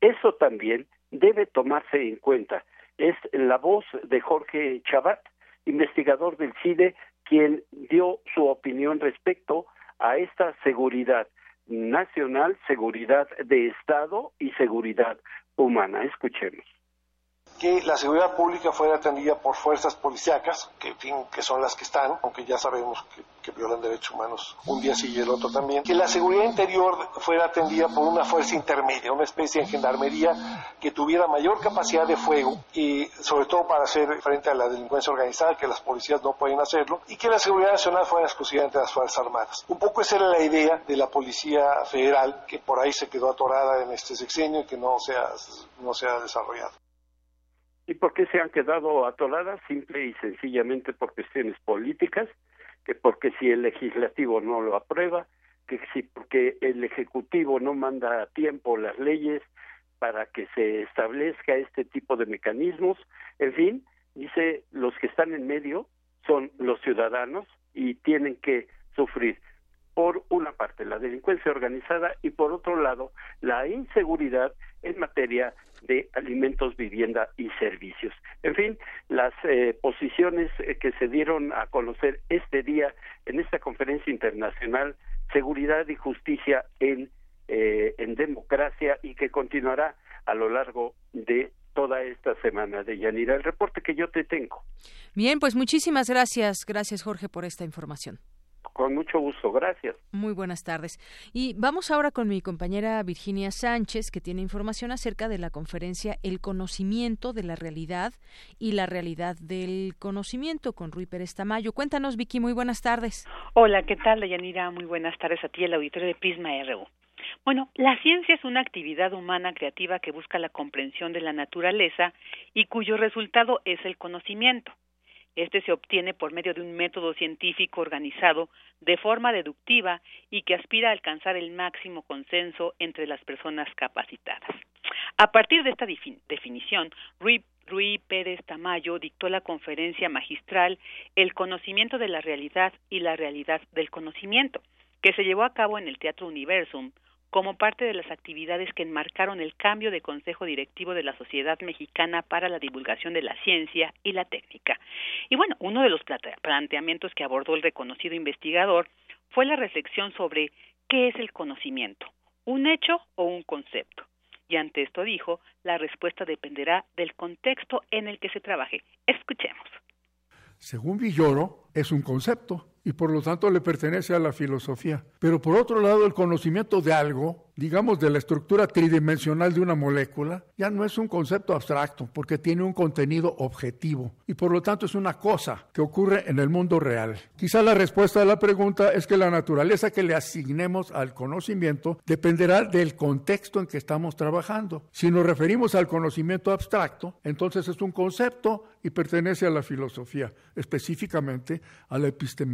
eso también debe tomarse en cuenta. Es la voz de Jorge Chabat, investigador del CIDE, quien dio su opinión respecto a esta seguridad nacional, seguridad de Estado y seguridad humana. Escuchemos que la seguridad pública fuera atendida por fuerzas policíacas, que, fin, que son las que están, aunque ya sabemos que, violan derechos humanos un día sí y el otro también, que la seguridad interior fuera atendida por una fuerza intermedia, una especie de gendarmería que tuviera mayor capacidad de fuego y sobre todo para hacer frente a la delincuencia organizada, que las policías no pueden hacerlo, y que la seguridad nacional fuera exclusivamente las Fuerzas Armadas. Un poco esa era la idea de la Policía Federal, que por ahí se quedó atorada en este sexenio y que no se no se ha desarrollado. ¿Y por qué se han quedado atoladas? Simple y sencillamente por cuestiones políticas, que porque si el legislativo no lo aprueba, que si porque el ejecutivo no manda a tiempo las leyes para que se establezca este tipo de mecanismos, en fin, dice los que están en medio son los ciudadanos y tienen que sufrir por una parte la delincuencia organizada y por otro lado la inseguridad en materia de alimentos, vivienda y servicios. En fin, las eh, posiciones eh, que se dieron a conocer este día en esta conferencia internacional, Seguridad y Justicia en, eh, en Democracia y que continuará a lo largo de toda esta semana de Yanira. El reporte que yo te tengo. Bien, pues muchísimas gracias. Gracias, Jorge, por esta información. Con mucho gusto, gracias. Muy buenas tardes. Y vamos ahora con mi compañera Virginia Sánchez, que tiene información acerca de la conferencia El conocimiento de la realidad y la realidad del conocimiento con Rui Pérez Tamayo. Cuéntanos, Vicky, muy buenas tardes. Hola, ¿qué tal, Yanira? Muy buenas tardes a ti, el auditorio de Prisma RU. Bueno, la ciencia es una actividad humana creativa que busca la comprensión de la naturaleza y cuyo resultado es el conocimiento. Este se obtiene por medio de un método científico organizado de forma deductiva y que aspira a alcanzar el máximo consenso entre las personas capacitadas. A partir de esta definición, Rui, Rui Pérez Tamayo dictó la conferencia magistral El conocimiento de la realidad y la realidad del conocimiento, que se llevó a cabo en el Teatro Universum como parte de las actividades que enmarcaron el cambio de Consejo Directivo de la Sociedad Mexicana para la Divulgación de la Ciencia y la Técnica. Y bueno, uno de los planteamientos que abordó el reconocido investigador fue la reflexión sobre qué es el conocimiento, un hecho o un concepto. Y ante esto dijo, la respuesta dependerá del contexto en el que se trabaje. Escuchemos. Según Villoro, es un concepto y por lo tanto le pertenece a la filosofía. Pero por otro lado, el conocimiento de algo, digamos de la estructura tridimensional de una molécula, ya no es un concepto abstracto porque tiene un contenido objetivo y por lo tanto es una cosa que ocurre en el mundo real. Quizá la respuesta a la pregunta es que la naturaleza que le asignemos al conocimiento dependerá del contexto en que estamos trabajando. Si nos referimos al conocimiento abstracto, entonces es un concepto y pertenece a la filosofía, específicamente a la epistemología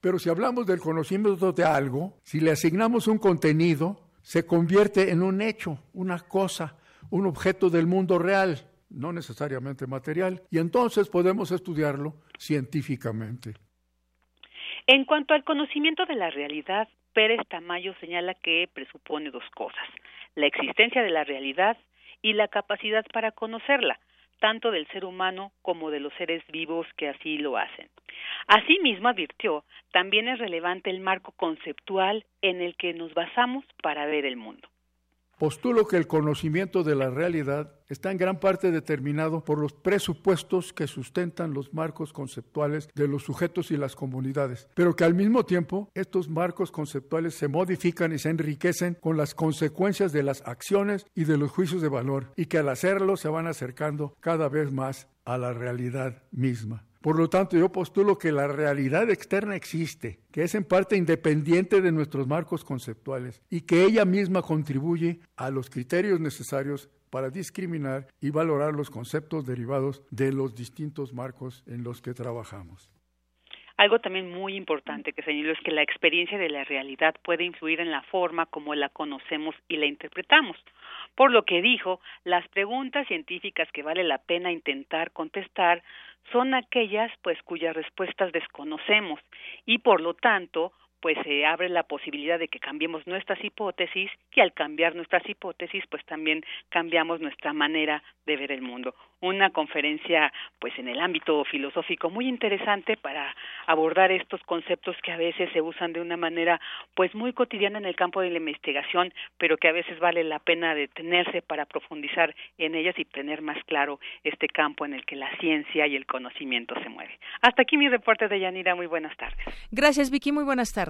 pero si hablamos del conocimiento de algo, si le asignamos un contenido, se convierte en un hecho, una cosa, un objeto del mundo real, no necesariamente material, y entonces podemos estudiarlo científicamente. En cuanto al conocimiento de la realidad, Pérez Tamayo señala que presupone dos cosas, la existencia de la realidad y la capacidad para conocerla, tanto del ser humano como de los seres vivos que así lo hacen. Asimismo, advirtió, también es relevante el marco conceptual en el que nos basamos para ver el mundo. Postulo que el conocimiento de la realidad está en gran parte determinado por los presupuestos que sustentan los marcos conceptuales de los sujetos y las comunidades, pero que al mismo tiempo estos marcos conceptuales se modifican y se enriquecen con las consecuencias de las acciones y de los juicios de valor, y que al hacerlo se van acercando cada vez más a la realidad misma. Por lo tanto, yo postulo que la realidad externa existe, que es en parte independiente de nuestros marcos conceptuales y que ella misma contribuye a los criterios necesarios para discriminar y valorar los conceptos derivados de los distintos marcos en los que trabajamos. Algo también muy importante que señaló es que la experiencia de la realidad puede influir en la forma como la conocemos y la interpretamos. Por lo que dijo, las preguntas científicas que vale la pena intentar contestar son aquellas pues cuyas respuestas desconocemos. Y por lo tanto pues se abre la posibilidad de que cambiemos nuestras hipótesis y al cambiar nuestras hipótesis pues también cambiamos nuestra manera de ver el mundo. Una conferencia pues en el ámbito filosófico muy interesante para abordar estos conceptos que a veces se usan de una manera pues muy cotidiana en el campo de la investigación, pero que a veces vale la pena detenerse para profundizar en ellas y tener más claro este campo en el que la ciencia y el conocimiento se mueve. Hasta aquí mi reporte de Yanira, muy buenas tardes. Gracias Vicky, muy buenas tardes.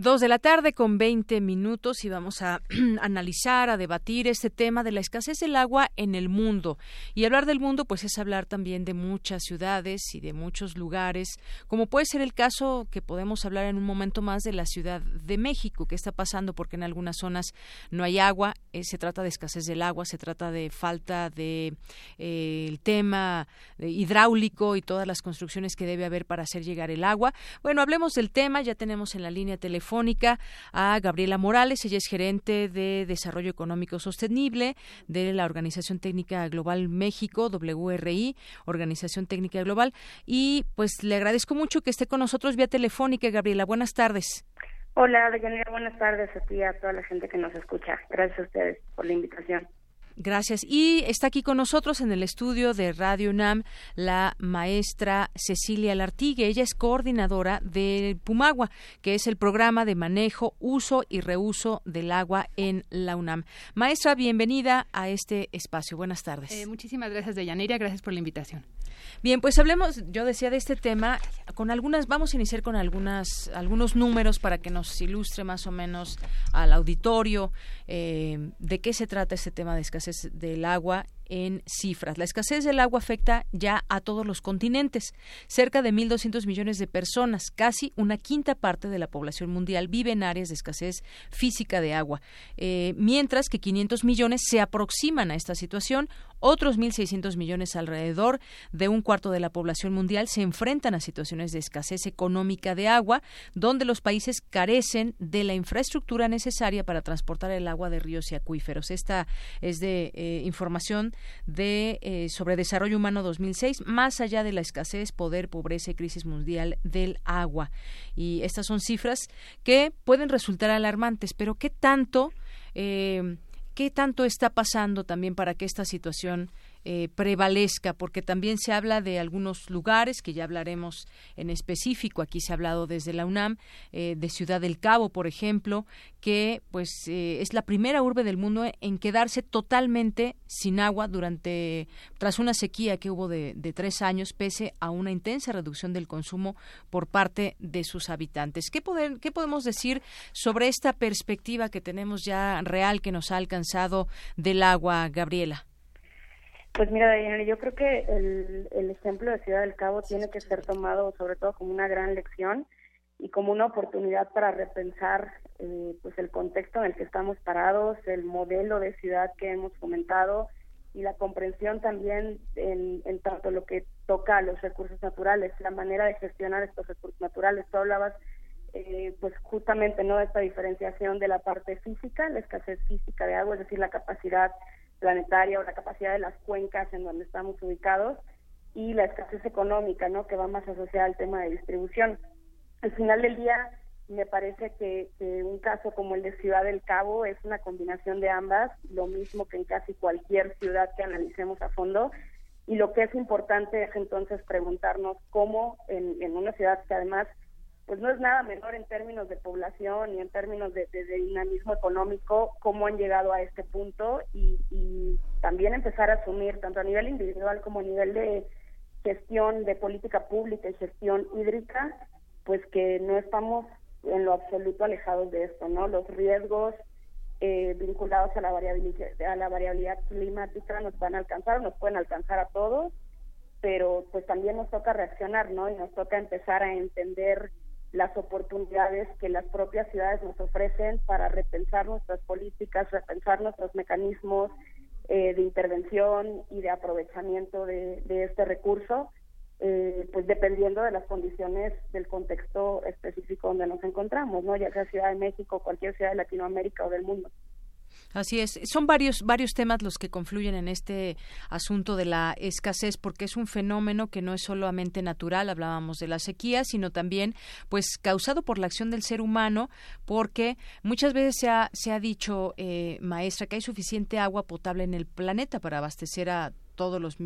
Dos de la tarde con 20 minutos y vamos a analizar, a debatir este tema de la escasez del agua en el mundo. Y hablar del mundo, pues es hablar también de muchas ciudades y de muchos lugares, como puede ser el caso que podemos hablar en un momento más de la Ciudad de México, que está pasando porque en algunas zonas no hay agua, eh, se trata de escasez del agua, se trata de falta de eh, el tema hidráulico y todas las construcciones que debe haber para hacer llegar el agua. Bueno, hablemos del tema, ya tenemos en la línea telefónica a Gabriela Morales. Ella es gerente de Desarrollo Económico Sostenible de la Organización Técnica Global México, WRI, Organización Técnica Global. Y pues le agradezco mucho que esté con nosotros vía telefónica. Gabriela, buenas tardes. Hola, Deyanira, buenas tardes a ti y a toda la gente que nos escucha. Gracias a ustedes por la invitación. Gracias. Y está aquí con nosotros en el estudio de Radio UNAM la maestra Cecilia Lartigue. Ella es coordinadora del Pumagua, que es el programa de manejo, uso y reuso del agua en la UNAM. Maestra, bienvenida a este espacio. Buenas tardes. Eh, muchísimas gracias, Deyanira. Gracias por la invitación. Bien, pues hablemos, yo decía de este tema, con algunas, vamos a iniciar con algunas, algunos números para que nos ilustre más o menos al auditorio eh, de qué se trata este tema de escasez del agua en cifras. La escasez del agua afecta ya a todos los continentes. Cerca de 1.200 millones de personas, casi una quinta parte de la población mundial, vive en áreas de escasez física de agua, eh, mientras que 500 millones se aproximan a esta situación. Otros 1.600 millones alrededor de un cuarto de la población mundial se enfrentan a situaciones de escasez económica de agua, donde los países carecen de la infraestructura necesaria para transportar el agua de ríos y acuíferos. Esta es de eh, información de eh, sobre desarrollo humano 2006, más allá de la escasez, poder, pobreza y crisis mundial del agua. Y estas son cifras que pueden resultar alarmantes, pero ¿qué tanto, eh, qué tanto está pasando también para que esta situación eh, prevalezca, porque también se habla de algunos lugares, que ya hablaremos en específico, aquí se ha hablado desde la UNAM, eh, de Ciudad del Cabo, por ejemplo, que pues eh, es la primera urbe del mundo en quedarse totalmente sin agua durante, tras una sequía que hubo de, de tres años, pese a una intensa reducción del consumo por parte de sus habitantes. ¿Qué, poder, ¿Qué podemos decir sobre esta perspectiva que tenemos ya real que nos ha alcanzado del agua, Gabriela? Pues mira, Diana, yo creo que el, el ejemplo de Ciudad del Cabo tiene que ser tomado sobre todo como una gran lección y como una oportunidad para repensar eh, pues el contexto en el que estamos parados, el modelo de ciudad que hemos fomentado y la comprensión también en, en tanto lo que toca a los recursos naturales, la manera de gestionar estos recursos naturales. Tú hablabas eh, pues justamente no esta diferenciación de la parte física, la escasez física de agua, es decir, la capacidad planetaria o la capacidad de las cuencas en donde estamos ubicados y la escasez económica, ¿no? Que va más asociada al tema de distribución. Al final del día, me parece que, un caso como el de Ciudad del Cabo es una combinación de ambas, lo mismo que en casi cualquier ciudad que analicemos a fondo. Y lo que es importante es entonces preguntarnos cómo en, en una ciudad que además pues no es nada menor en términos de población y en términos de, dinamismo económico, cómo han llegado a este punto y, también empezar a asumir, tanto a nivel individual como a nivel de, gestión de política pública y gestión hídrica, pues que no estamos en lo absoluto alejados de esto, ¿no? Los riesgos eh, vinculados a la variabilidad a la variabilidad climática nos van a alcanzar, nos pueden alcanzar a todos, pero pues también nos toca reaccionar, ¿no? Y nos toca empezar a entender las oportunidades que las propias ciudades nos ofrecen para repensar nuestras políticas, repensar nuestros mecanismos eh, de intervención y de aprovechamiento de, este recurso, eh, pues dependiendo de las condiciones del contexto específico donde nos encontramos, ¿no? ya sea Ciudad de México, cualquier ciudad de Latinoamérica o del mundo. Así es. Son varios, varios temas los que confluyen en este asunto de la escasez, porque es un fenómeno que no es solamente natural, hablábamos de la sequía, sino también, pues, causado por la acción del ser humano, porque muchas veces se ha, se ha dicho, eh, maestra, que hay suficiente agua potable en el planeta para abastecer a todos los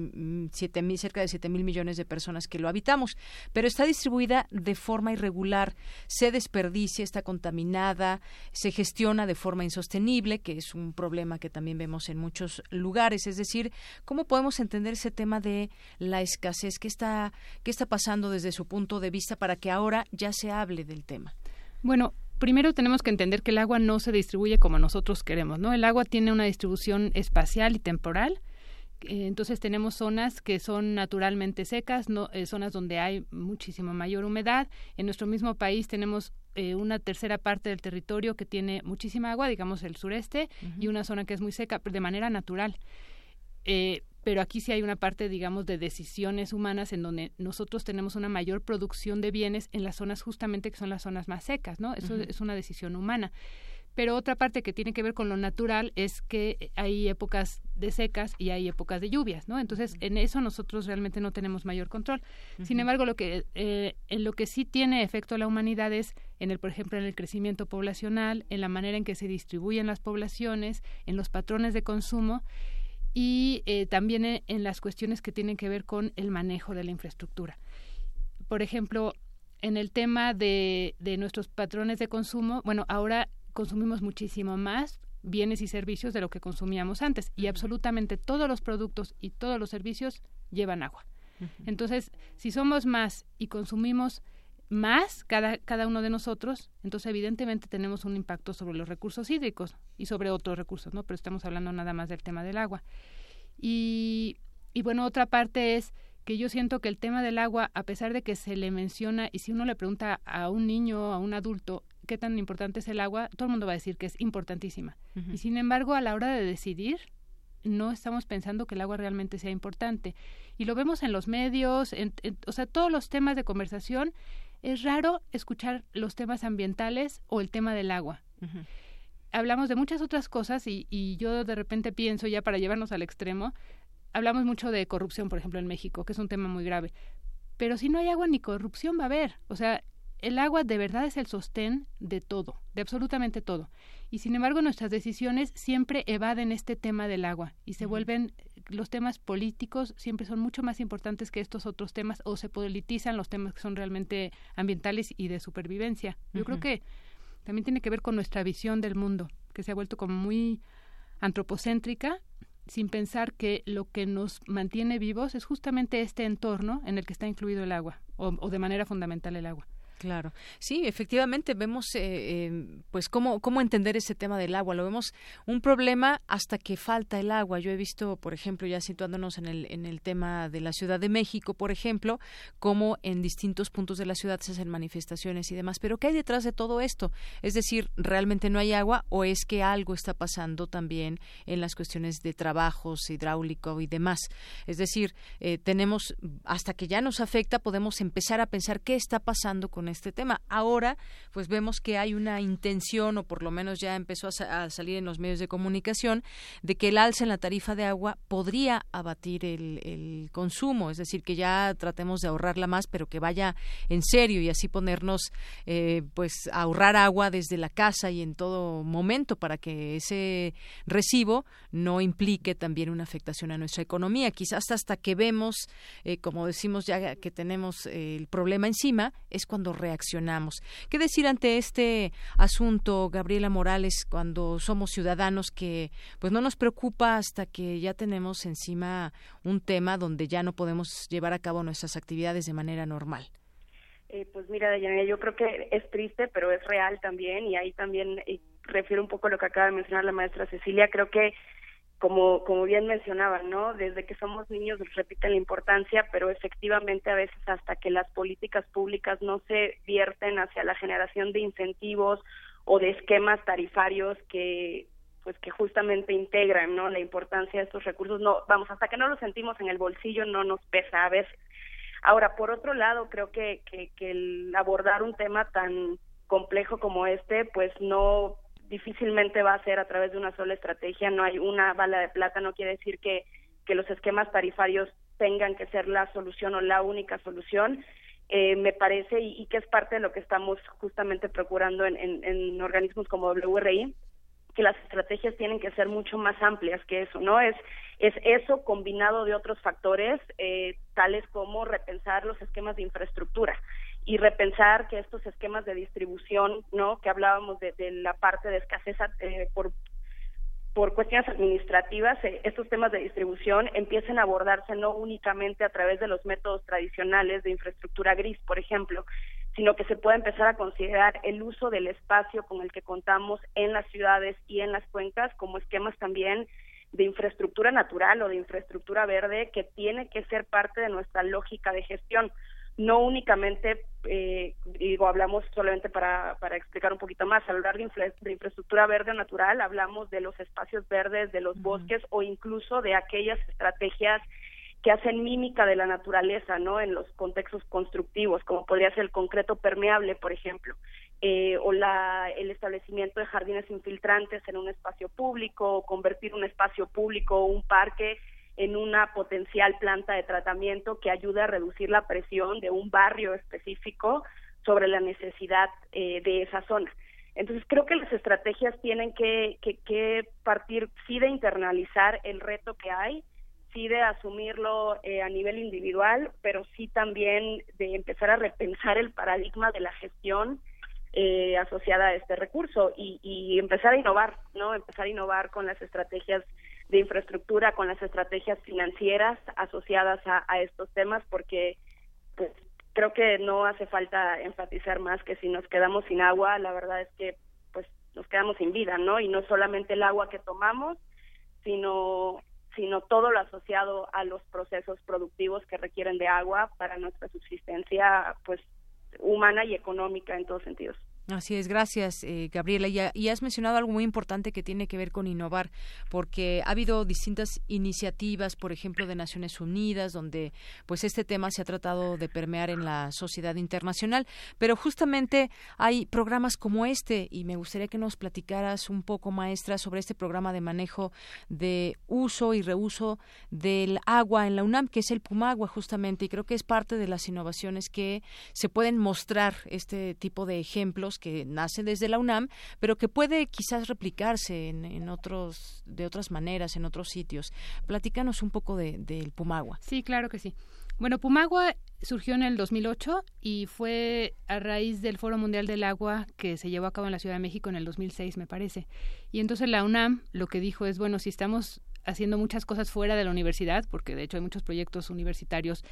siete mil, cerca de siete mil millones de personas que lo habitamos, pero está distribuida de forma irregular, se desperdicia, está contaminada, se gestiona de forma insostenible, que es un problema que también vemos en muchos lugares. Es decir, ¿cómo podemos entender ese tema de la escasez? ¿Qué está, qué está pasando desde su punto de vista para que ahora ya se hable del tema? Bueno, primero tenemos que entender que el agua no se distribuye como nosotros queremos, ¿no? El agua tiene una distribución espacial y temporal entonces tenemos zonas que son naturalmente secas, no, eh, zonas donde hay muchísima mayor humedad. En nuestro mismo país tenemos eh, una tercera parte del territorio que tiene muchísima agua, digamos el sureste, y una zona que es muy seca de manera natural. pero aquí sí hay una parte, digamos, de decisiones humanas en donde nosotros tenemos una mayor producción de bienes en las zonas justamente que son las zonas más secas, ¿no? Eso es una decisión humana. Pero otra parte que tiene que ver con lo natural es que hay épocas de secas y hay épocas de lluvias, ¿no? Entonces, en eso nosotros realmente no tenemos mayor control. Sin embargo, lo que eh, en lo que sí tiene efecto la humanidad es en el, por ejemplo, en el crecimiento poblacional, en la manera en que se distribuyen las poblaciones, en los patrones de consumo y eh, también en, las cuestiones que tienen que ver con el manejo de la infraestructura. Por ejemplo, en el tema de, de nuestros patrones de consumo, bueno, ahora consumimos muchísimo más bienes y servicios de lo que consumíamos antes y absolutamente todos los productos y todos los servicios llevan agua. Entonces, si somos más y consumimos más cada, cada uno de nosotros, entonces evidentemente tenemos un impacto sobre los recursos hídricos y sobre otros recursos, ¿no? Pero estamos hablando nada más del tema del agua. Y, y bueno, otra parte es que yo siento que el tema del agua, a pesar de que se le menciona, y si uno le pregunta a un niño o a un adulto, qué tan importante es el agua, todo el mundo va a decir que es importantísima. Y sin embargo, a la hora de decidir, no estamos pensando que el agua realmente sea importante. Y lo vemos en los medios, en, o sea, todos los temas de conversación. Es raro escuchar los temas ambientales o el tema del agua. Hablamos de muchas otras cosas y, y yo de repente pienso, ya para llevarnos al extremo, hablamos mucho de corrupción, por ejemplo, en México, que es un tema muy grave. Pero si no hay agua ni corrupción va a haber. O sea, el agua de verdad es el sostén de todo, de absolutamente todo. Y sin embargo, nuestras decisiones siempre evaden este tema del agua y se vuelven los temas políticos siempre son mucho más importantes que estos otros temas o se politizan los temas que son realmente ambientales y de supervivencia. Yo creo que también tiene que ver con nuestra visión del mundo, que se ha vuelto como muy antropocéntrica sin pensar que lo que nos mantiene vivos es justamente este entorno en el que está incluido el agua o de manera fundamental el agua. Claro, sí, efectivamente vemos, eh, em, pues cómo cómo entender ese tema del agua. Lo vemos un problema hasta que falta el agua. Yo he visto, por ejemplo, ya situándonos en el en el tema de la Ciudad de México, por ejemplo, cómo en distintos puntos de la ciudad se hacen manifestaciones y demás. Pero qué hay detrás de todo esto? Es decir, realmente no hay agua o es que algo está pasando también en las cuestiones de trabajos hidráulico y demás. Es decir, eh, tenemos hasta que ya nos afecta podemos empezar a pensar qué está pasando con este tema. Ahora, pues vemos que hay una intención, o por lo menos ya empezó a, salir en los medios de comunicación, de que el alza en la tarifa de agua podría abatir el, consumo, es decir, que ya tratemos de ahorrarla más, pero que vaya en serio y así ponernos, eh, pues, ahorrar agua desde la casa y en todo momento para que ese recibo no implique también una afectación a nuestra economía. Quizás hasta que vemos, eh, como decimos ya que tenemos el problema encima, es cuando reaccionamos. ¿Qué decir ante este asunto, Gabriela Morales, cuando somos ciudadanos que pues no nos preocupa hasta que ya tenemos encima un tema donde ya no podemos llevar a cabo nuestras actividades de manera normal? Eh, pues mira, Dayanela, yo creo que es triste, pero es real también, y ahí también eh, refiero un poco a lo que acaba de mencionar la maestra Cecilia, creo que como, como bien mencionaban, ¿no? Desde que somos niños repiten la importancia, pero efectivamente a veces hasta que las políticas públicas no se vierten hacia la generación de incentivos o de esquemas tarifarios que pues que justamente integran, ¿no? La importancia de estos recursos, no, vamos, hasta que no lo sentimos en el bolsillo no nos pesa a veces. Ahora, por otro lado, creo que, que, que el abordar un tema tan complejo como este, pues no difícilmente va a ser a través de una sola estrategia, no hay una bala de plata, no quiere decir que, que los esquemas tarifarios tengan que ser la solución o la única solución. Eh, me parece y, y, que es parte de lo que estamos justamente procurando en, en, en organismos como WRI, que las estrategias tienen que ser mucho más amplias que eso, ¿no? Es, es eso combinado de otros factores, eh, tales como repensar los esquemas de infraestructura y repensar que estos esquemas de distribución, ¿no? Que hablábamos de, de la parte de escasez eh, por por cuestiones administrativas, eh, estos temas de distribución empiecen a abordarse no únicamente a través de los métodos tradicionales de infraestructura gris, por ejemplo, sino que se pueda empezar a considerar el uso del espacio con el que contamos en las ciudades y en las cuencas como esquemas también de infraestructura natural o de infraestructura verde que tiene que ser parte de nuestra lógica de gestión no únicamente, eh, digo, hablamos solamente para, para explicar un poquito más, al hablar de, de, infraestructura verde natural, hablamos de los espacios verdes, de los bosques o incluso de aquellas estrategias que hacen mímica de la naturaleza, ¿no? En los contextos constructivos, como podría ser el concreto permeable, por ejemplo, eh, o la, el establecimiento de jardines infiltrantes en un espacio público, o convertir un espacio público o un parque en una potencial planta de tratamiento que ayude a reducir la presión de un barrio específico sobre la necesidad eh, de esa zona. Entonces creo que las estrategias tienen que, que, que partir sí de internalizar el reto que hay, sí de asumirlo eh, a nivel individual, pero sí también de empezar a repensar el paradigma de la gestión eh, asociada a este recurso y, y empezar a innovar, ¿no? Empezar a innovar con las estrategias de infraestructura, con las estrategias financieras asociadas a, estos temas, porque pues creo que no hace falta enfatizar más que si nos quedamos sin agua, la verdad es que pues nos quedamos sin vida, ¿no? Y no solamente el agua que tomamos, sino sino todo lo asociado a los procesos productivos que requieren de agua para nuestra subsistencia pues humana y económica en todos sentidos. Así es, gracias eh, Gabriela. Y, y, has mencionado algo muy importante que tiene que ver con innovar, porque ha habido distintas iniciativas, por ejemplo, de Naciones Unidas, donde pues este tema se ha tratado de permear en la sociedad internacional, pero justamente hay programas como este y me gustaría que nos platicaras un poco, maestra, sobre este programa de manejo de uso y reuso del agua en la UNAM, que es el Pumagua justamente, y creo que es parte de las innovaciones que se pueden mostrar este tipo de ejemplos que nace desde la UNAM, pero que puede quizás replicarse en, otros, de otras maneras, en otros sitios. Platícanos un poco del de, Pumagua. Sí, claro que sí. Bueno, Pumagua surgió en el 2008 y fue a raíz del Foro Mundial del Agua que se llevó a cabo en la Ciudad de México en el 2006, me parece. Y entonces la UNAM lo que dijo es, bueno, si estamos haciendo muchas cosas fuera de la universidad, porque de hecho hay muchos proyectos universitarios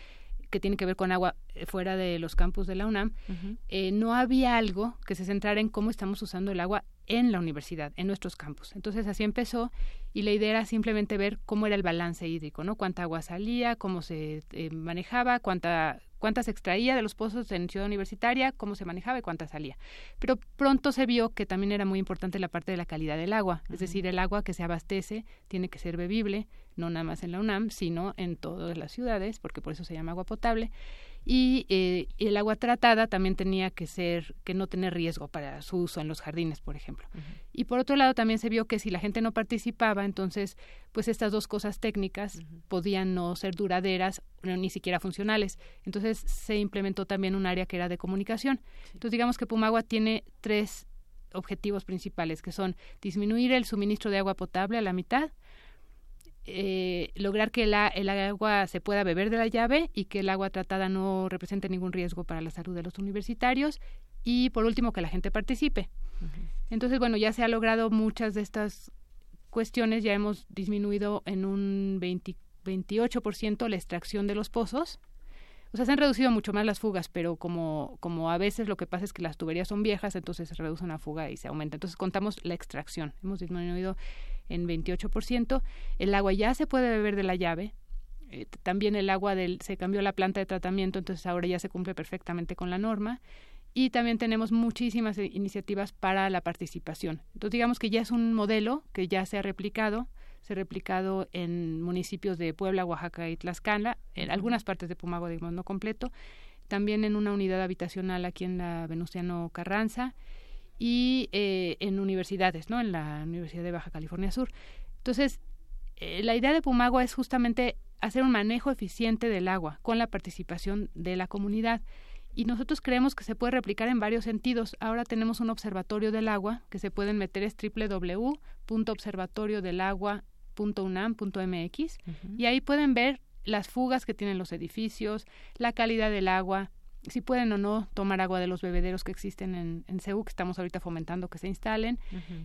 que tiene que ver con agua eh, fuera de los campus de la UNAM, uh -huh. eh, no había algo que se centrara en cómo estamos usando el agua en la universidad, en nuestros campus. Entonces así empezó y la idea era simplemente ver cómo era el balance hídrico, ¿no? Cuánta agua salía, cómo se eh, manejaba, cuánta cuánta se extraía de los pozos en Ciudad Universitaria, cómo se manejaba y cuánta salía. Pero pronto se vio que también era muy importante la parte de la calidad del agua, es decir, el agua que se abastece tiene que ser bebible, no nada más en la UNAM, sino en todas las ciudades, porque por eso se llama agua potable y eh, el agua tratada también tenía que ser que no tener riesgo para su uso en los jardines por ejemplo uh -huh. y por otro lado también se vio que si la gente no participaba entonces pues estas dos cosas técnicas uh -huh. podían no ser duraderas ni siquiera funcionales entonces se implementó también un área que era de comunicación sí. entonces digamos que Pumagua tiene tres objetivos principales que son disminuir el suministro de agua potable a la mitad eh, lograr que el agua se pueda beber de la llave y que el agua tratada no represente ningún riesgo para la salud de los universitarios y por último que la gente participe. Entonces, bueno, ya se ha logrado muchas de estas cuestiones, ya hemos disminuido en un 28% la extracción de los pozos. O sea, se han reducido mucho más las fugas, pero como, como a veces lo que pasa es que las tuberías son viejas, entonces se reduce una fuga y se aumenta. Entonces contamos la extracción. Hemos disminuido en 28%. El agua ya se puede beber de la llave. Eh, también el agua del, se cambió la planta de tratamiento, entonces ahora ya se cumple perfectamente con la norma. Y también tenemos muchísimas iniciativas para la participación. Entonces digamos que ya es un modelo que ya se ha replicado, se ha replicado en municipios de Puebla, Oaxaca y Tlaxcala, en algunas partes de Pumago, digamos, no completo, también en una unidad habitacional aquí en la Venustiano Carranza y eh, en universidades, ¿no? En la Universidad de Baja California Sur. Entonces, eh, la idea de Pumagua es justamente hacer un manejo eficiente del agua con la participación de la comunidad. Y nosotros creemos que se puede replicar en varios sentidos. Ahora tenemos un observatorio del agua que se pueden meter es www.observatoriodelagua.unam.mx y ahí pueden ver las fugas que tienen los edificios, la calidad del agua, si pueden o no tomar agua de los bebederos que existen en, en CEU, que estamos ahorita fomentando que se instalen,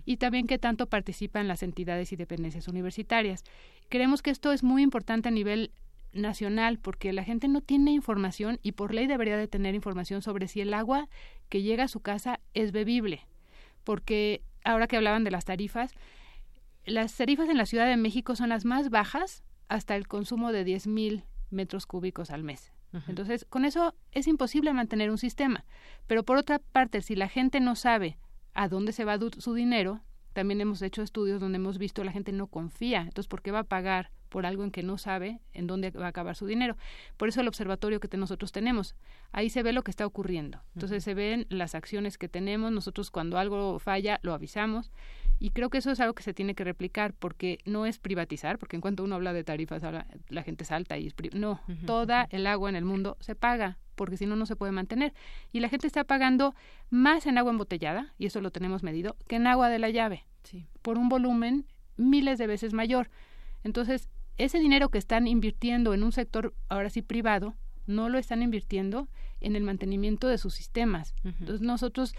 y también qué tanto participan las entidades y dependencias universitarias. Creemos que esto es muy importante a nivel nacional porque la gente no tiene información y por ley debería de tener información sobre si el agua que llega a su casa es bebible. Porque ahora que hablaban de las tarifas, las tarifas en la Ciudad de México son las más bajas hasta el consumo de 10.000 metros cúbicos al mes. Entonces, con eso es imposible mantener un sistema. Pero por otra parte, si la gente no sabe a dónde se va su dinero, también hemos hecho estudios donde hemos visto la gente no confía. Entonces, ¿por qué va a pagar por algo en que no sabe en dónde va a acabar su dinero. Por eso el observatorio que nosotros tenemos, ahí se ve lo que está ocurriendo. Entonces se ven las acciones que tenemos, nosotros cuando algo falla lo avisamos y creo que eso es algo que se tiene que replicar porque no es privatizar, porque en cuanto uno habla de tarifas la gente salta y es no, toda el agua en el mundo se paga porque si no no se puede mantener y la gente está pagando más en agua embotellada y eso lo tenemos medido que en agua de la llave por un volumen miles de veces mayor. Entonces, ese dinero que están invirtiendo en un sector ahora sí privado, no lo están invirtiendo en el mantenimiento de sus sistemas. Entonces nosotros,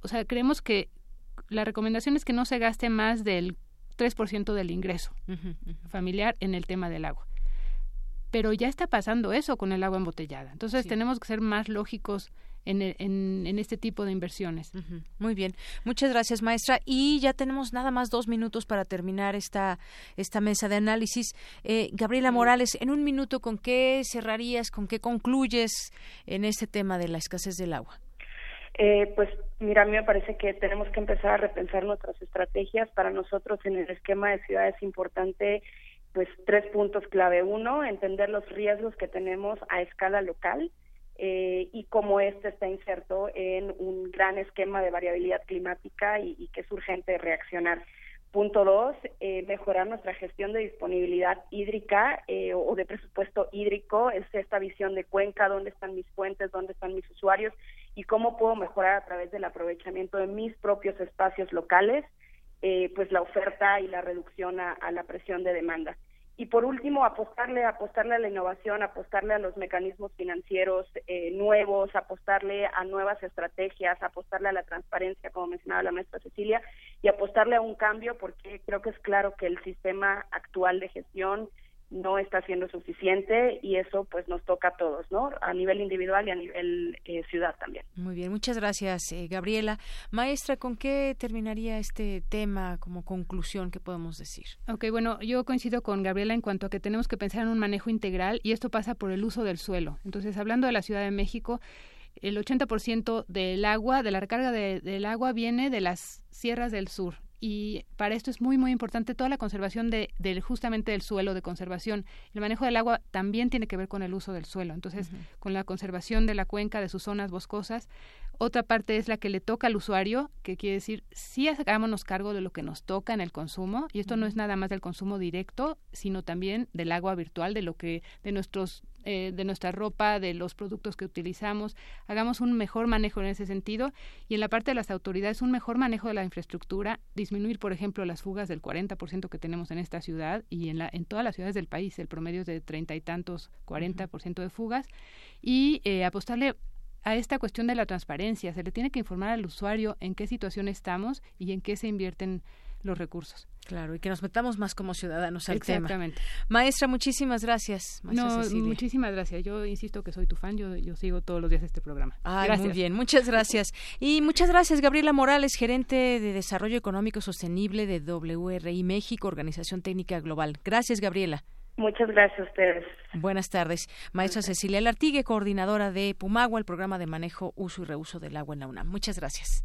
o sea, creemos que la recomendación es que no se gaste más del 3% del ingreso familiar en el tema del agua. Pero ya está pasando eso con el agua embotellada. Entonces tenemos que ser más lógicos en, en, este tipo de inversiones. Muy bien, muchas gracias maestra. Y ya tenemos nada más dos minutos para terminar esta, esta mesa de análisis. Eh, Gabriela Morales, en un minuto, ¿con qué cerrarías, con qué concluyes en este tema de la escasez del agua? Eh, pues mira, a mí me parece que tenemos que empezar a repensar nuestras estrategias. Para nosotros en el esquema de ciudad es importante pues tres puntos clave. Uno, entender los riesgos que tenemos a escala local eh, y cómo este está inserto en un gran esquema de variabilidad climática y, que es urgente reaccionar. Punto dos, eh, mejorar nuestra gestión de disponibilidad hídrica eh, o de presupuesto hídrico, es esta visión de cuenca, dónde están mis fuentes, dónde están mis usuarios y cómo puedo mejorar a través del aprovechamiento de mis propios espacios locales, pues la oferta y la reducción a la presión de demanda. Y por último apostarle apostarle a la innovación apostarle a los mecanismos financieros eh, nuevos apostarle a nuevas estrategias apostarle a la transparencia como mencionaba la maestra Cecilia y apostarle a un cambio porque creo que es claro que el sistema actual de gestión no está siendo suficiente y eso pues nos toca a todos, ¿no? A nivel individual y a nivel eh, ciudad también. Muy bien, muchas gracias, eh, Gabriela. Maestra, ¿con qué terminaría este tema como conclusión que podemos decir? Ok, bueno, yo coincido con Gabriela en cuanto a que tenemos que pensar en un manejo integral y esto pasa por el uso del suelo. Entonces, hablando de la Ciudad de México, el 80% del agua, de la recarga del agua viene de las sierras del sur y para esto es muy muy importante toda la conservación de, del justamente del suelo de conservación. El manejo del agua también tiene que ver con el uso del suelo. Entonces con la conservación de la cuenca de sus zonas boscosas. Otra parte es la que le toca al usuario que quiere decir sí hagámonos cargo de lo que nos toca en el consumo y esto no es nada más del consumo directo sino también del agua virtual de lo que de nuestros eh, de nuestra ropa, de los productos que utilizamos, hagamos un mejor manejo en ese sentido. Y en la parte de las autoridades un mejor manejo de la infraestructura, disminuir, por ejemplo, las fugas del 40% que tenemos en esta ciudad y en, la, en todas las ciudades del país, el promedio es de treinta y tantos, 40% de fugas. Y eh, apostarle a esta cuestión de la transparencia. Se le tiene que informar al usuario en qué situación estamos y en qué se invierten los recursos. Claro, y que nos metamos más como ciudadanos al Exactamente. Maestra, muchísimas gracias. no, muchísimas gracias. Yo insisto que soy tu fan, yo, yo sigo todos los días este programa. Muy bien, muchas gracias. Y muchas gracias, Gabriela Morales, gerente de Desarrollo Económico Sostenible de WRI México, Organización Técnica Global. Gracias, Gabriela. Muchas gracias a ustedes. Buenas tardes. Maestra Cecilia Lartigue, coordinadora de Pumagua, el programa de manejo, uso y reuso del agua en la UNAM. Muchas gracias.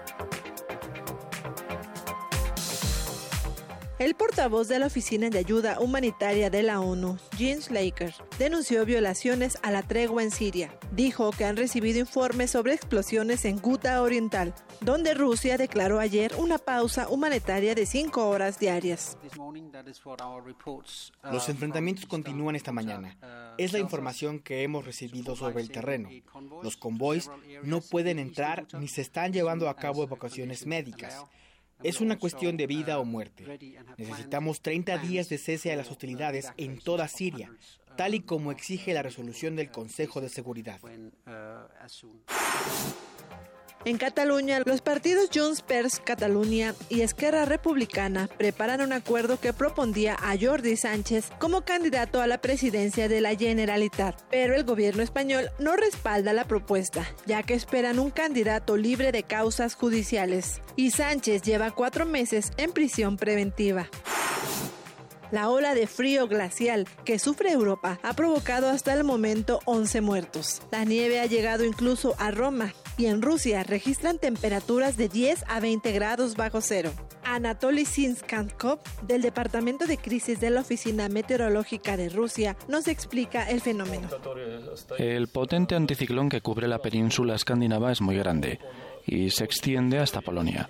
El portavoz de la Oficina de Ayuda Humanitaria de la ONU, Jens Laker, denunció violaciones a la tregua en Siria. Dijo que han recibido informes sobre explosiones en Guta Oriental, donde Rusia declaró ayer una pausa humanitaria de cinco horas diarias. Los enfrentamientos continúan esta mañana. Es la información que hemos recibido sobre el terreno. Los convoys no pueden entrar ni se están llevando a cabo evacuaciones médicas. Es una cuestión de vida o muerte. Necesitamos 30 días de cese a las hostilidades en toda Siria, tal y como exige la resolución del Consejo de Seguridad. En Cataluña, los partidos Junts per Catalunya y Esquerra Republicana preparan un acuerdo que propondría a Jordi Sánchez como candidato a la presidencia de la Generalitat, pero el gobierno español no respalda la propuesta, ya que esperan un candidato libre de causas judiciales. Y Sánchez lleva cuatro meses en prisión preventiva. La ola de frío glacial que sufre Europa ha provocado hasta el momento 11 muertos. La nieve ha llegado incluso a Roma, y en Rusia registran temperaturas de 10 a 20 grados bajo cero. Anatoly Sinskankov, del Departamento de Crisis de la Oficina Meteorológica de Rusia, nos explica el fenómeno. El potente anticiclón que cubre la península escandinava es muy grande y se extiende hasta Polonia.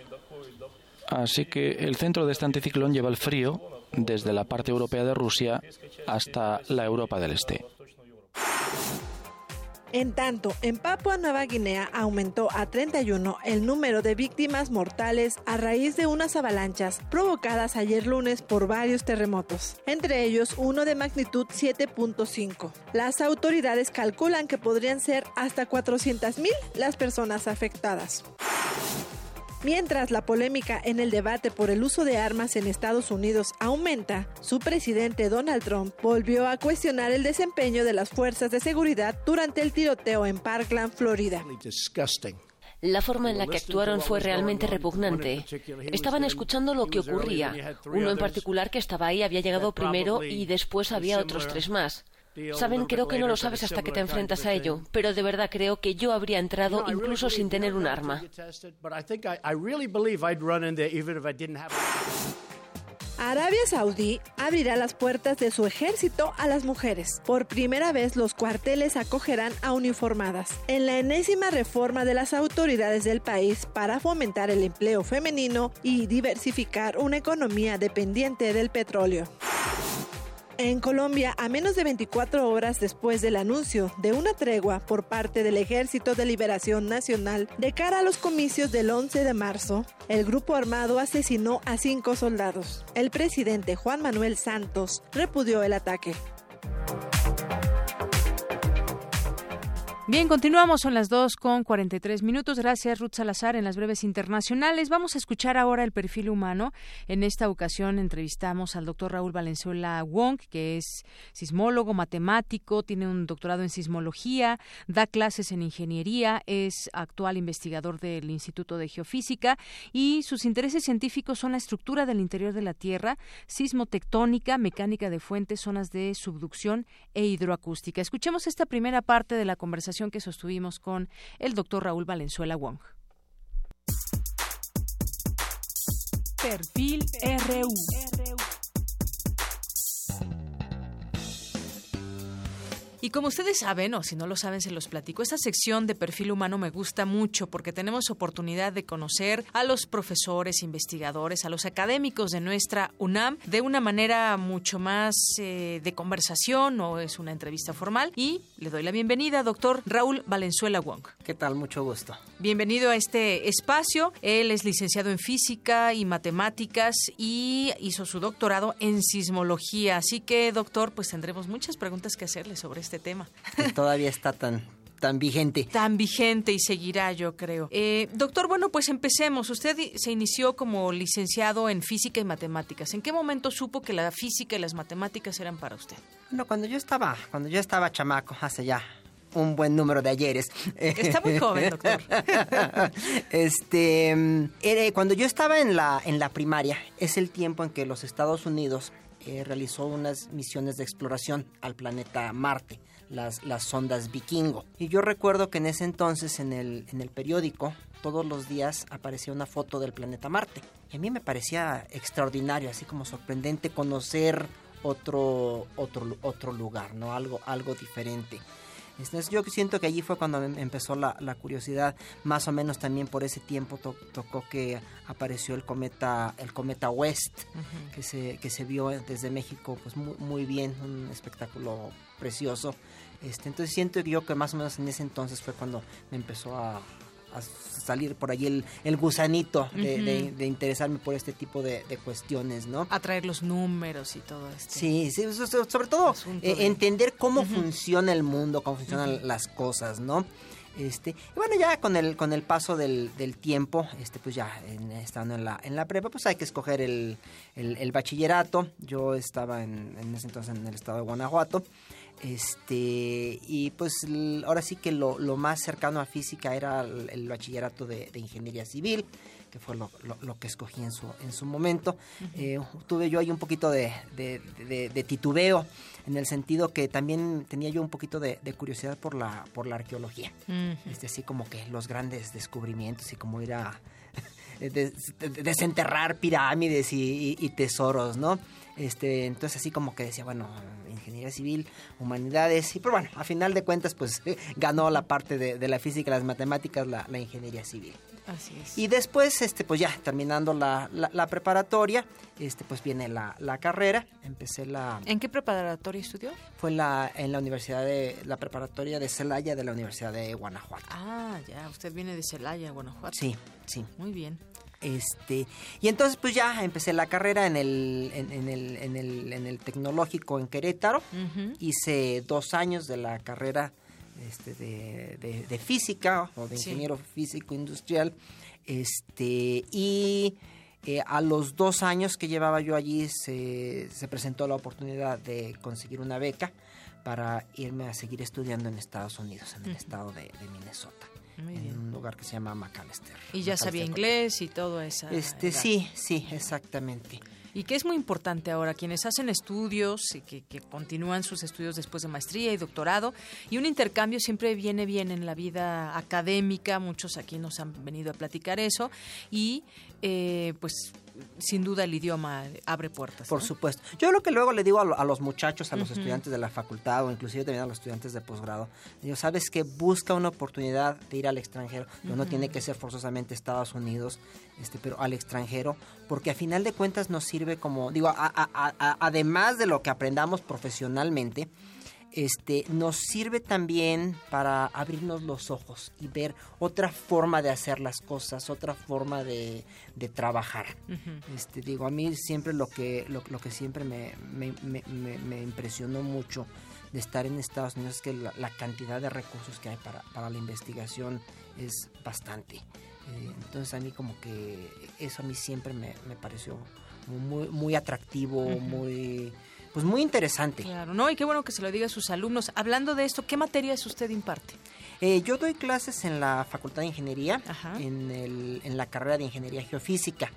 Así que el centro de este anticiclón lleva el frío desde la parte europea de Rusia hasta la Europa del Este. En tanto, en Papua Nueva Guinea aumentó a 31 el número de víctimas mortales a raíz de unas avalanchas provocadas ayer lunes por varios terremotos, entre ellos uno de magnitud 7.5. Las autoridades calculan que podrían ser hasta 400.000 las personas afectadas. Mientras la polémica en el debate por el uso de armas en Estados Unidos aumenta, su presidente Donald Trump volvió a cuestionar el desempeño de las fuerzas de seguridad durante el tiroteo en Parkland, Florida. La forma en la que actuaron fue realmente repugnante. Estaban escuchando lo que ocurría. Uno en particular que estaba ahí había llegado primero y después había otros tres más. Saben, creo que no lo sabes hasta que te enfrentas a ello, pero de verdad creo que yo habría entrado incluso sin tener un arma. Arabia Saudí abrirá las puertas de su ejército a las mujeres. Por primera vez los cuarteles acogerán a uniformadas. En la enésima reforma de las autoridades del país para fomentar el empleo femenino y diversificar una economía dependiente del petróleo. En Colombia, a menos de 24 horas después del anuncio de una tregua por parte del Ejército de Liberación Nacional de cara a los comicios del 11 de marzo, el grupo armado asesinó a cinco soldados. El presidente Juan Manuel Santos repudió el ataque. Bien, continuamos, son las 2 con 43 minutos. Gracias, Ruth Salazar, en las breves internacionales. Vamos a escuchar ahora el perfil humano. En esta ocasión entrevistamos al doctor Raúl Valenzuela Wong, que es sismólogo, matemático, tiene un doctorado en sismología, da clases en ingeniería, es actual investigador del Instituto de Geofísica y sus intereses científicos son la estructura del interior de la Tierra, sismotectónica, mecánica de fuentes, zonas de subducción e hidroacústica. Escuchemos esta primera parte de la que sostuvimos con el doctor Raúl Valenzuela Wong. Perfil RU. Como ustedes saben, o si no lo saben, se los platico, esta sección de perfil humano me gusta mucho porque tenemos oportunidad de conocer a los profesores, investigadores, a los académicos de nuestra UNAM de una manera mucho más eh, de conversación, o es una entrevista formal. Y le doy la bienvenida, doctor Raúl Valenzuela Wong. ¿Qué tal? Mucho gusto. Bienvenido a este espacio. Él es licenciado en física y matemáticas y hizo su doctorado en sismología. Así que, doctor, pues tendremos muchas preguntas que hacerle sobre este tema. Que todavía está tan tan vigente. Tan vigente y seguirá, yo creo. Eh, doctor, bueno, pues empecemos. Usted se inició como licenciado en física y matemáticas. ¿En qué momento supo que la física y las matemáticas eran para usd? Bueno, cuando yo estaba, cuando yo estaba chamaco, hace ya un buen número de ayeres. Está muy joven, doctor. este, cuando yo estaba en la, en la primaria, es el tiempo en que los Estados Unidos eh, realizó unas misiones de exploración al planeta Marte, las, las sondas Vikingo. Y yo recuerdo que en ese entonces en el, en el periódico todos los días aparecía una foto del planeta Marte. Y a mí me parecía extraordinario, así como sorprendente conocer otro, otro, otro lugar, ¿no? Algo, algo diferente. Yo siento que allí fue cuando em, empezó la, curiosidad, más o menos también por ese tiempo tocó que apareció el cometa, el cometa West, que, se, que se vio desde México pues muy, muy bien, un espectáculo precioso. Este, entonces siento yo que más o menos en ese entonces fue cuando me empezó a, a salir por ahí el, el gusanito de, de, interesarme por este tipo de, cuestiones, ¿no? Atraer los números y todo esto. Sí, sí sobre todo eh, entender cómo funciona el mundo, cómo funcionan las cosas, ¿no? Este, y bueno, ya con el, con el paso del, del tiempo, este, pues ya estando en la, en la prepa, pues hay que escoger el, el, bachillerato. Yo estaba en, en, ese entonces en el estado de Guanajuato. Este, y pues ahora sí que lo, más cercano a física era el, bachillerato de, ingeniería civil, que fue lo, que escogí en su, en su momento. Eh, tuve yo ahí un poquito de, titubeo, en el sentido que también tenía yo un poquito de, curiosidad por la, por la arqueología. este, así como que los grandes descubrimientos y cómo ir a desenterrar pirámides y, y tesoros, ¿no? Este, entonces así como que decía, bueno, ingeniería civil, humanidades, y pero bueno, a final de cuentas pues ganó la parte de, la física las matemáticas la, ingeniería civil. Así es. Y después, este, pues ya terminando la, preparatoria, este, pues viene la, carrera. Empecé la. ¿En qué preparatoria estudió? Fue la, en la universidad de la preparatoria de Celaya de la Universidad de Guanajuato. Ah, ya, usted viene de Celaya, Guanajuato. Sí, sí. Muy bien. Este, y entonces pues ya empecé la carrera en el, en, el, en el, en el tecnológico en Querétaro. Hice dos años de la carrera este, de, de, física o de ingeniero físico industrial. Este, y eh, a los dos años que llevaba yo allí se, se presentó la oportunidad de conseguir una beca para irme a seguir estudiando en Estados Unidos, en el estado de Minnesota en un lugar que se llama McAllister. Y ya sabía inglés y todo eso. Este, sí, sí, exactamente. Y que es muy importante ahora, quienes hacen estudios y que, que, continúan sus estudios después de maestría y doctorado, y un intercambio siempre viene bien en la vida académica, muchos aquí nos han venido a platicar eso, y eh, pues sin duda el idioma abre puertas. Por supuesto. Yo lo que luego le digo a, los muchachos, a los estudiantes de la facultad o inclusive también a los estudiantes de posgrado, digo, sabes que busca una oportunidad de ir al extranjero, no tiene que ser forzosamente Estados Unidos, este, pero al extranjero, porque a final de cuentas nos sirve como, digo, además de lo que aprendamos profesionalmente, este, nos sirve también para abrirnos los ojos y ver otra forma de hacer las cosas, otra forma de, trabajar. este, digo, a mí siempre lo que, lo, que siempre me, me, impresionó mucho de estar en Estados Unidos es que la, cantidad de recursos que hay para, para la investigación es bastante. Eh, entonces a mí como que eso a mí siempre me, pareció muy, muy atractivo, muy pues muy interesante. Claro, ¿no? Y qué bueno que se lo diga a sus alumnos. Hablando de esto, ¿qué materias usted imparte? Eh, yo doy clases en la Facultad de Ingeniería, en, el, en, la carrera de Ingeniería Geofísica.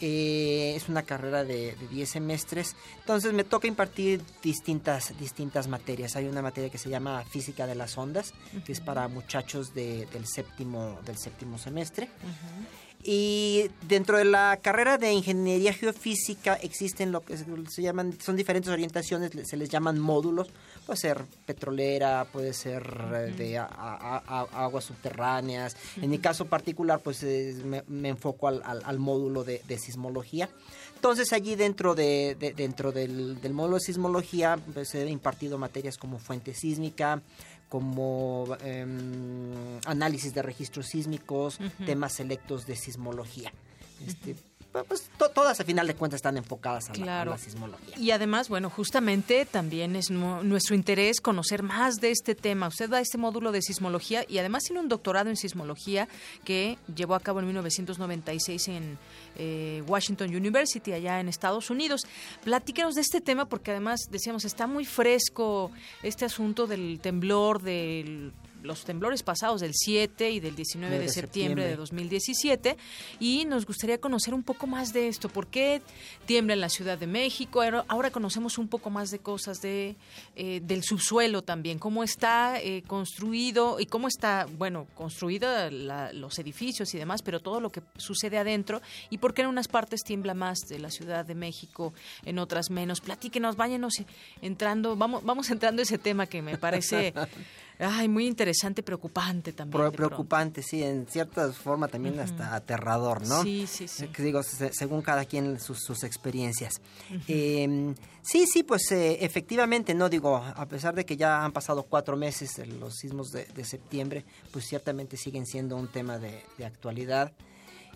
Eh, es una carrera de, 10 semestres, entonces me toca impartir distintas, distintas materias. Hay una materia que se llama Física de las Ondas, que es para muchachos del, séptimo, del séptimo semestre. Y dentro de la carrera de ingeniería geofísica existen lo que se llaman, son diferentes orientaciones, se les llaman módulos. Puede ser petrolera, puede ser eh, de aguas subterráneas. En mi caso particular, pues me, enfoco al, módulo de, sismología. Entonces allí dentro de, dentro del, módulo de sismología pues, he impartido materias como fuente sísmica, como em, análisis de registros sísmicos, temas selectos de sismología. Este, pues todas a final de cuentas están enfocadas a, la, sismología. Y además, bueno, justamente también es nuestro interés conocer más de este tema. Usted da este módulo de sismología y además tiene un doctorado en sismología que llevó a cabo en 1996 en eh, Washington University, allá en Estados Unidos. Platíquenos de este tema porque además, decíamos, está muy fresco este asunto del temblor, del los temblores pasados del 7 y del 19 de, septiembre, de 2017 y nos gustaría conocer un poco más de esto. ¿Por qué tiembla en la Ciudad de México? Ahora conocemos un poco más de cosas de eh, del subsuelo también, cómo está eh, construido y cómo está, bueno, construido los edificios y demás, pero todo lo que sucede adentro y por qué en unas partes tiembla más de la Ciudad de México, en otras menos. Platíquenos, váyanos entrando, vamos, vamos entrando a ese tema que me parece Ay, muy interesante, preocupante también. preocupante, sí, en cierta forma también hasta aterrador, ¿no? Sí, sí, sí. digo, según cada quien sus, experiencias. Em, sí, sí, pues eh, efectivamente, no digo, a pesar de que ya han pasado cuatro meses los sismos de, septiembre, pues ciertamente siguen siendo un tema de, de actualidad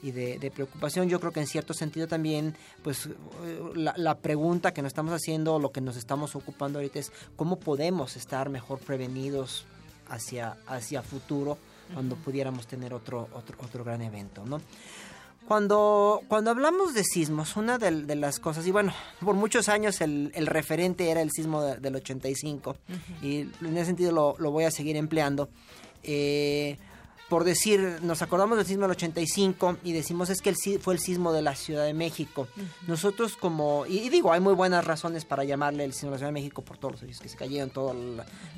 y de, preocupación. Yo creo que en cierto sentido también, pues la, pregunta que nos estamos haciendo, lo que nos estamos ocupando ahorita es cómo podemos estar mejor prevenidos hacia, hacia futuro cuando pudiéramos tener otro, otro, otro gran evento, ¿no? Cuando, cuando hablamos de sismos, una de, las cosas, y bueno, por muchos años el, el referente era el sismo del 85, y en ese sentido lo, lo voy a seguir empleando. Eh, por decir, nos acordamos del sismo del 85 y decimos es que el, fue el sismo de la Ciudad de México. Nosotros como, y, digo, hay muy buenas razones para llamarle el sismo de la Ciudad de México por todos los edificios que se cayeron, toda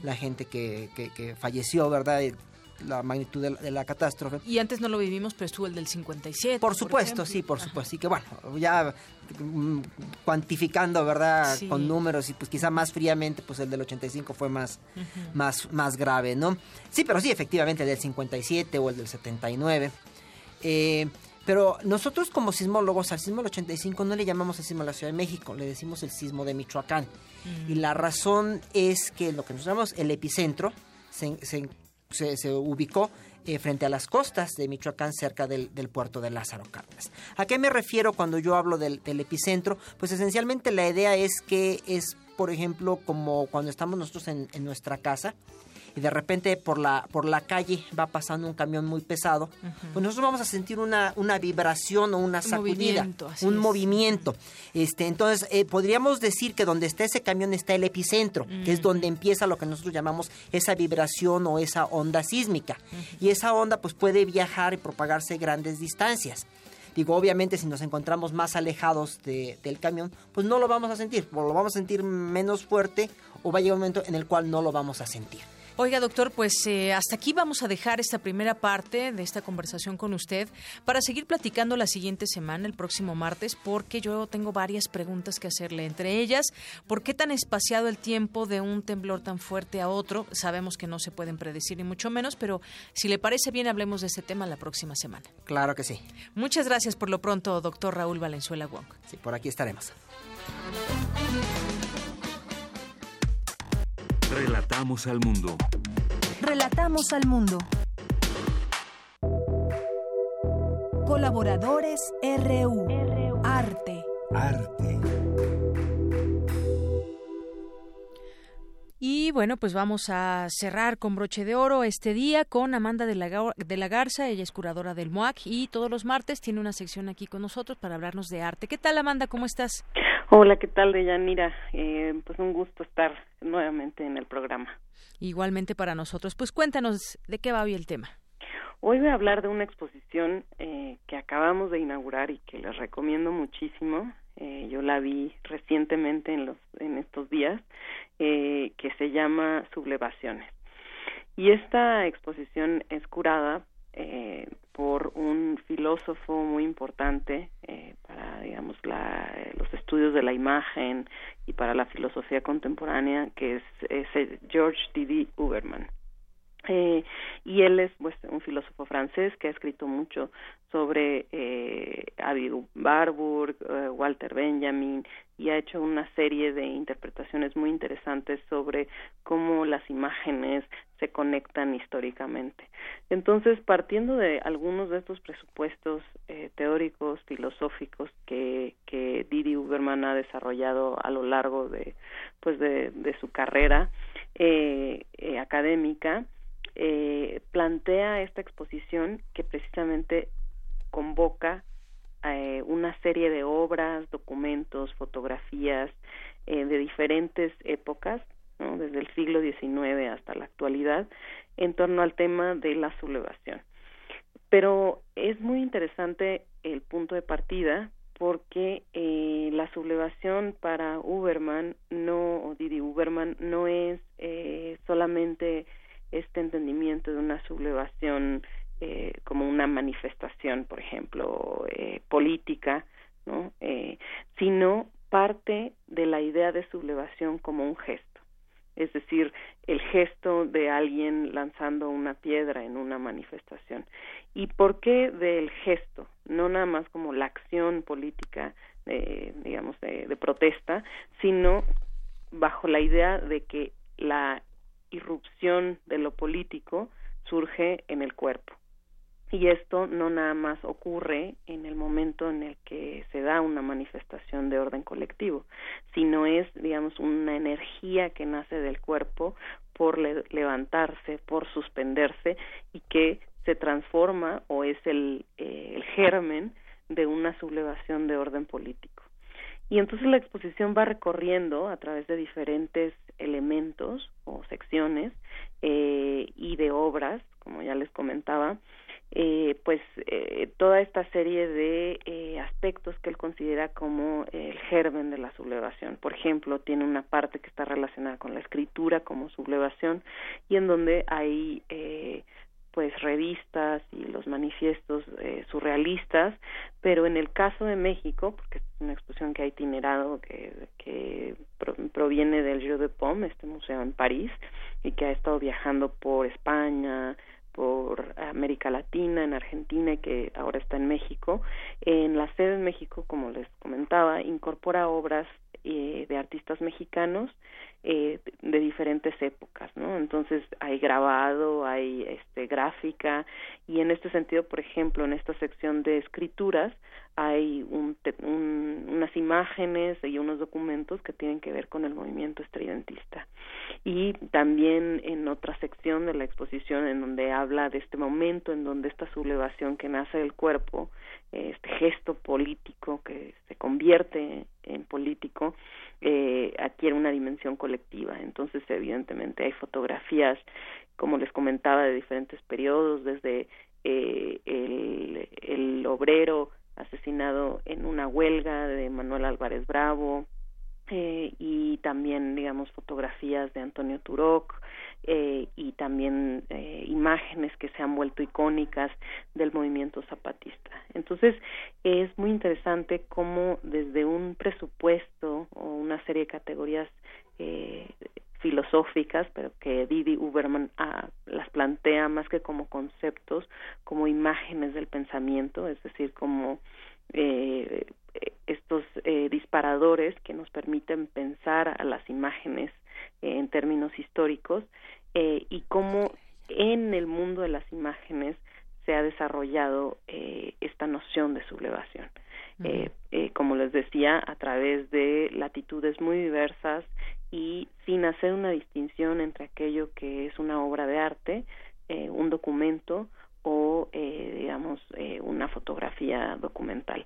la, gente que, que, que, falleció, ¿verdad? La magnitud de la, catástrofe. Y antes no lo vivimos, pero estuvo el del 57. Por supuesto, sí, por supuesto. Así que bueno, ya mm, cuantificando, ¿verdad? Con números y pues quizá más fríamente, pues el del 85 fue más, más, más grave, ¿no? Sí, pero sí, efectivamente, el del 57 o el del 79. Eh, pero nosotros como sismólogos al sismo del 85 no le llamamos el sismo de la Ciudad de México, le decimos el sismo de Michoacán. Y la razón es que lo que nosotros llamamos el epicentro se, se se, ubicó eh, frente a las costas de Michoacán, cerca del, puerto de Lázaro Cárdenas. ¿A qué me refiero cuando yo hablo del, epicentro? Pues esencialmente la idea es que es, por ejemplo, como cuando estamos nosotros en nuestra casa, y de repente por la, por la calle va pasando un camión muy pesado, pues nosotros vamos a sentir una, una vibración o una sacudida, un movimiento. Este, entonces, eh, podríamos decir que donde está ese camión está el epicentro, que es donde empieza lo que nosotros llamamos esa vibración o esa onda sísmica. Y esa onda pues puede viajar y propagarse grandes distancias. Digo, obviamente si nos encontramos más alejados del camión, pues no lo vamos a sentir, o lo vamos a sentir menos fuerte o va a llegar un momento en el cual no lo vamos a sentir. Oiga, doctor, pues eh, hasta aquí vamos a dejar esta primera parte de esta conversación con usted para seguir platicando la siguiente semana, el próximo martes, porque yo tengo varias preguntas que hacerle. Entre ellas, ¿por qué tan espaciado el tiempo de un temblor tan fuerte a otro? Sabemos que no se pueden predecir ni mucho menos, pero si le parece bien, hablemos de ese tema la próxima semana. Claro que sí. Muchas gracias por lo pronto, doctor Raúl Valenzuela Wong. Sí, por aquí estaremos. Relatamos al mundo. Relatamos al mundo. Colaboradores RU. Arte. Arte. Y bueno, pues vamos a cerrar con broche de oro este día con Amanda de la, de la Garza, ella es curadora del MOAC y todos los martes tiene una sección aquí con nosotros para hablarnos de arte. ¿Qué tal Amanda? ¿Cómo estás? Hola, ¿qué tal, Deyanira? Eh, pues un gusto estar nuevamente en el programa. Igualmente para nosotros. Pues cuéntanos de qué va hoy el tema. Hoy voy a hablar de una exposición eh, que acabamos de inaugurar y que les recomiendo muchísimo. Eh, yo la vi recientemente en, los, en estos días, eh, que se llama Sublevaciones. Y esta exposición es curada por un filósofo muy importante para, digamos, los estudios de la imagen y para la filosofía contemporánea, que es, es George D.D. Uberman. Eh, y él es pues, un filósofo francés que ha escrito mucho sobre eh, Barbour, eh, Walter Benjamin y ha hecho una serie de interpretaciones muy interesantes sobre cómo las imágenes se conectan históricamente. Entonces, partiendo de algunos de estos presupuestos eh, teóricos, filosóficos que, que Didi Uberman ha desarrollado a lo largo de, pues de, de su carrera eh, eh, académica, eh, plantea esta exposición que precisamente convoca eh, una serie de obras, documentos, fotografías eh, de diferentes épocas, desde el siglo XIX hasta la actualidad, en torno al tema de la sublevación. Pero es muy interesante el punto de partida porque eh, la sublevación para Uberman no o Didi Uberman no es eh, solamente este entendimiento de una sublevación eh, como una manifestación, por ejemplo, eh, política, ¿no? Eh, sino parte de la idea de sublevación como un gesto. Es decir, el gesto de alguien lanzando una piedra en una manifestación. ¿Y por qué del gesto? No nada más como la acción política, digamos, de protesta, sino bajo la idea de que la irrupción de lo político surge en el cuerpo. Y esto no nada más ocurre en el momento en el que se da una manifestación de orden colectivo, sino es, digamos, una energía que nace del cuerpo por levantarse, por suspenderse y que se transforma o es el, eh, el germen de una sublevación de orden político. Y entonces la exposición va recorriendo a través de diferentes elementos o secciones eh, y de obras, como ya les comentaba, eh, pues eh, toda esta serie de eh, aspectos que él considera como el germen de la sublevación. Por ejemplo, tiene una parte que está relacionada con la escritura como sublevación y en donde hay eh, pues revistas y los manifiestos eh, surrealistas, pero en el caso de México, porque es una exposición que ha itinerado, que, que proviene del Jeu de Pomme, este museo en París, y que ha estado viajando por España, por América Latina, en Argentina y que ahora está en México. En la sede en México, como les comentaba, incorpora obras eh, de artistas mexicanos eh, de diferentes épocas, ¿no? Entonces hay grabado, hay este gráfica y en este sentido, por ejemplo, en esta sección de escrituras hay un, unas imágenes y unos documentos que tienen que ver con el movimiento estridentista y también en otra sección de la exposición en donde habla de este momento en donde esta sublevación que nace del cuerpo, este gesto político que se convierte en político eh, adquiere una dimensión colectiva. Entonces, evidentemente, hay fotografías, como les comentaba, de diferentes periodos, desde eh, el obrero asesinado en una huelga de Manuel Álvarez Bravo, eh, y también, digamos, fotografías de Antonio Turok eh, y también eh, imágenes que se han vuelto icónicas del movimiento zapatista. Entonces, es muy interesante cómo desde un presupuesto o una serie de categorías eh, filosóficas, pero que Didi Uberman ah, las plantea más que como conceptos, como imágenes del pensamiento, es decir, como eh, estos eh, disparadores que nos permiten pensar a las imágenes eh, en términos históricos eh, y cómo en el mundo de las imágenes se ha desarrollado eh, esta noción de sublevación. eh, eh, como les decía, a través de latitudes muy diversas y sin hacer una distinción entre aquello que es una obra de arte, eh, un documento o eh, digamos eh, una fotografía documental.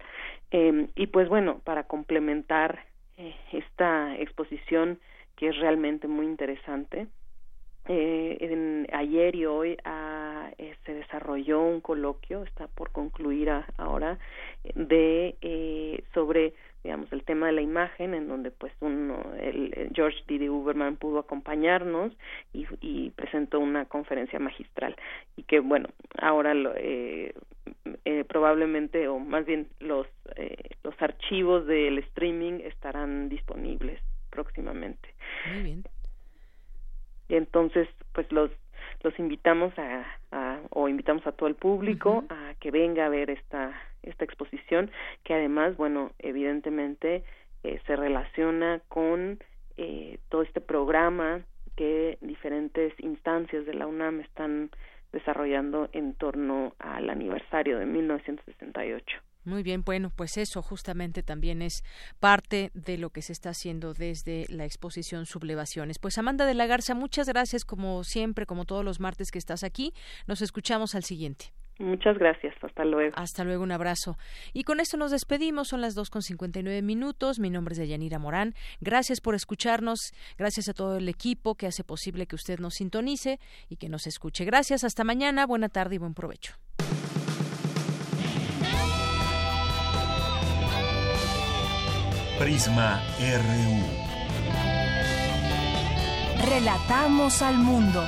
Eh, y pues bueno para complementar eh, esta exposición que es realmente muy interesante eh, en, ayer y hoy ah, eh, se desarrolló un coloquio está por concluir a, ahora de eh, sobre digamos el tema de la imagen en donde pues uno el, George D. Uberman pudo acompañarnos y, y, presentó una conferencia magistral. Y que bueno ahora lo, eh, eh, probablemente o más bien los eh, los archivos del streaming estarán disponibles próximamente. Muy bien. Y entonces pues los los invitamos a, o invitamos a todo el público a que venga a ver esta esta exposición que además bueno evidentemente eh, se relaciona con eh, todo este programa que diferentes instancias de la UNAM están desarrollando en torno al aniversario de 1968. Muy bien, bueno, pues eso justamente también es parte de lo que se está haciendo desde la exposición Sublevaciones. Pues Amanda de la Garza, muchas gracias como siempre, como todos los martes que estás aquí. Nos escuchamos al siguiente. Muchas gracias. Hasta luego. Hasta luego, un abrazo. Y con esto nos despedimos. Son las dos con nueve minutos. Mi nombre es Deyanira Morán. Gracias por escucharnos. Gracias a todo el equipo que hace posible que usted nos sintonice y que nos escuche. Gracias. Hasta mañana. Buena tarde y buen provecho. Prisma RU. Relatamos al mundo.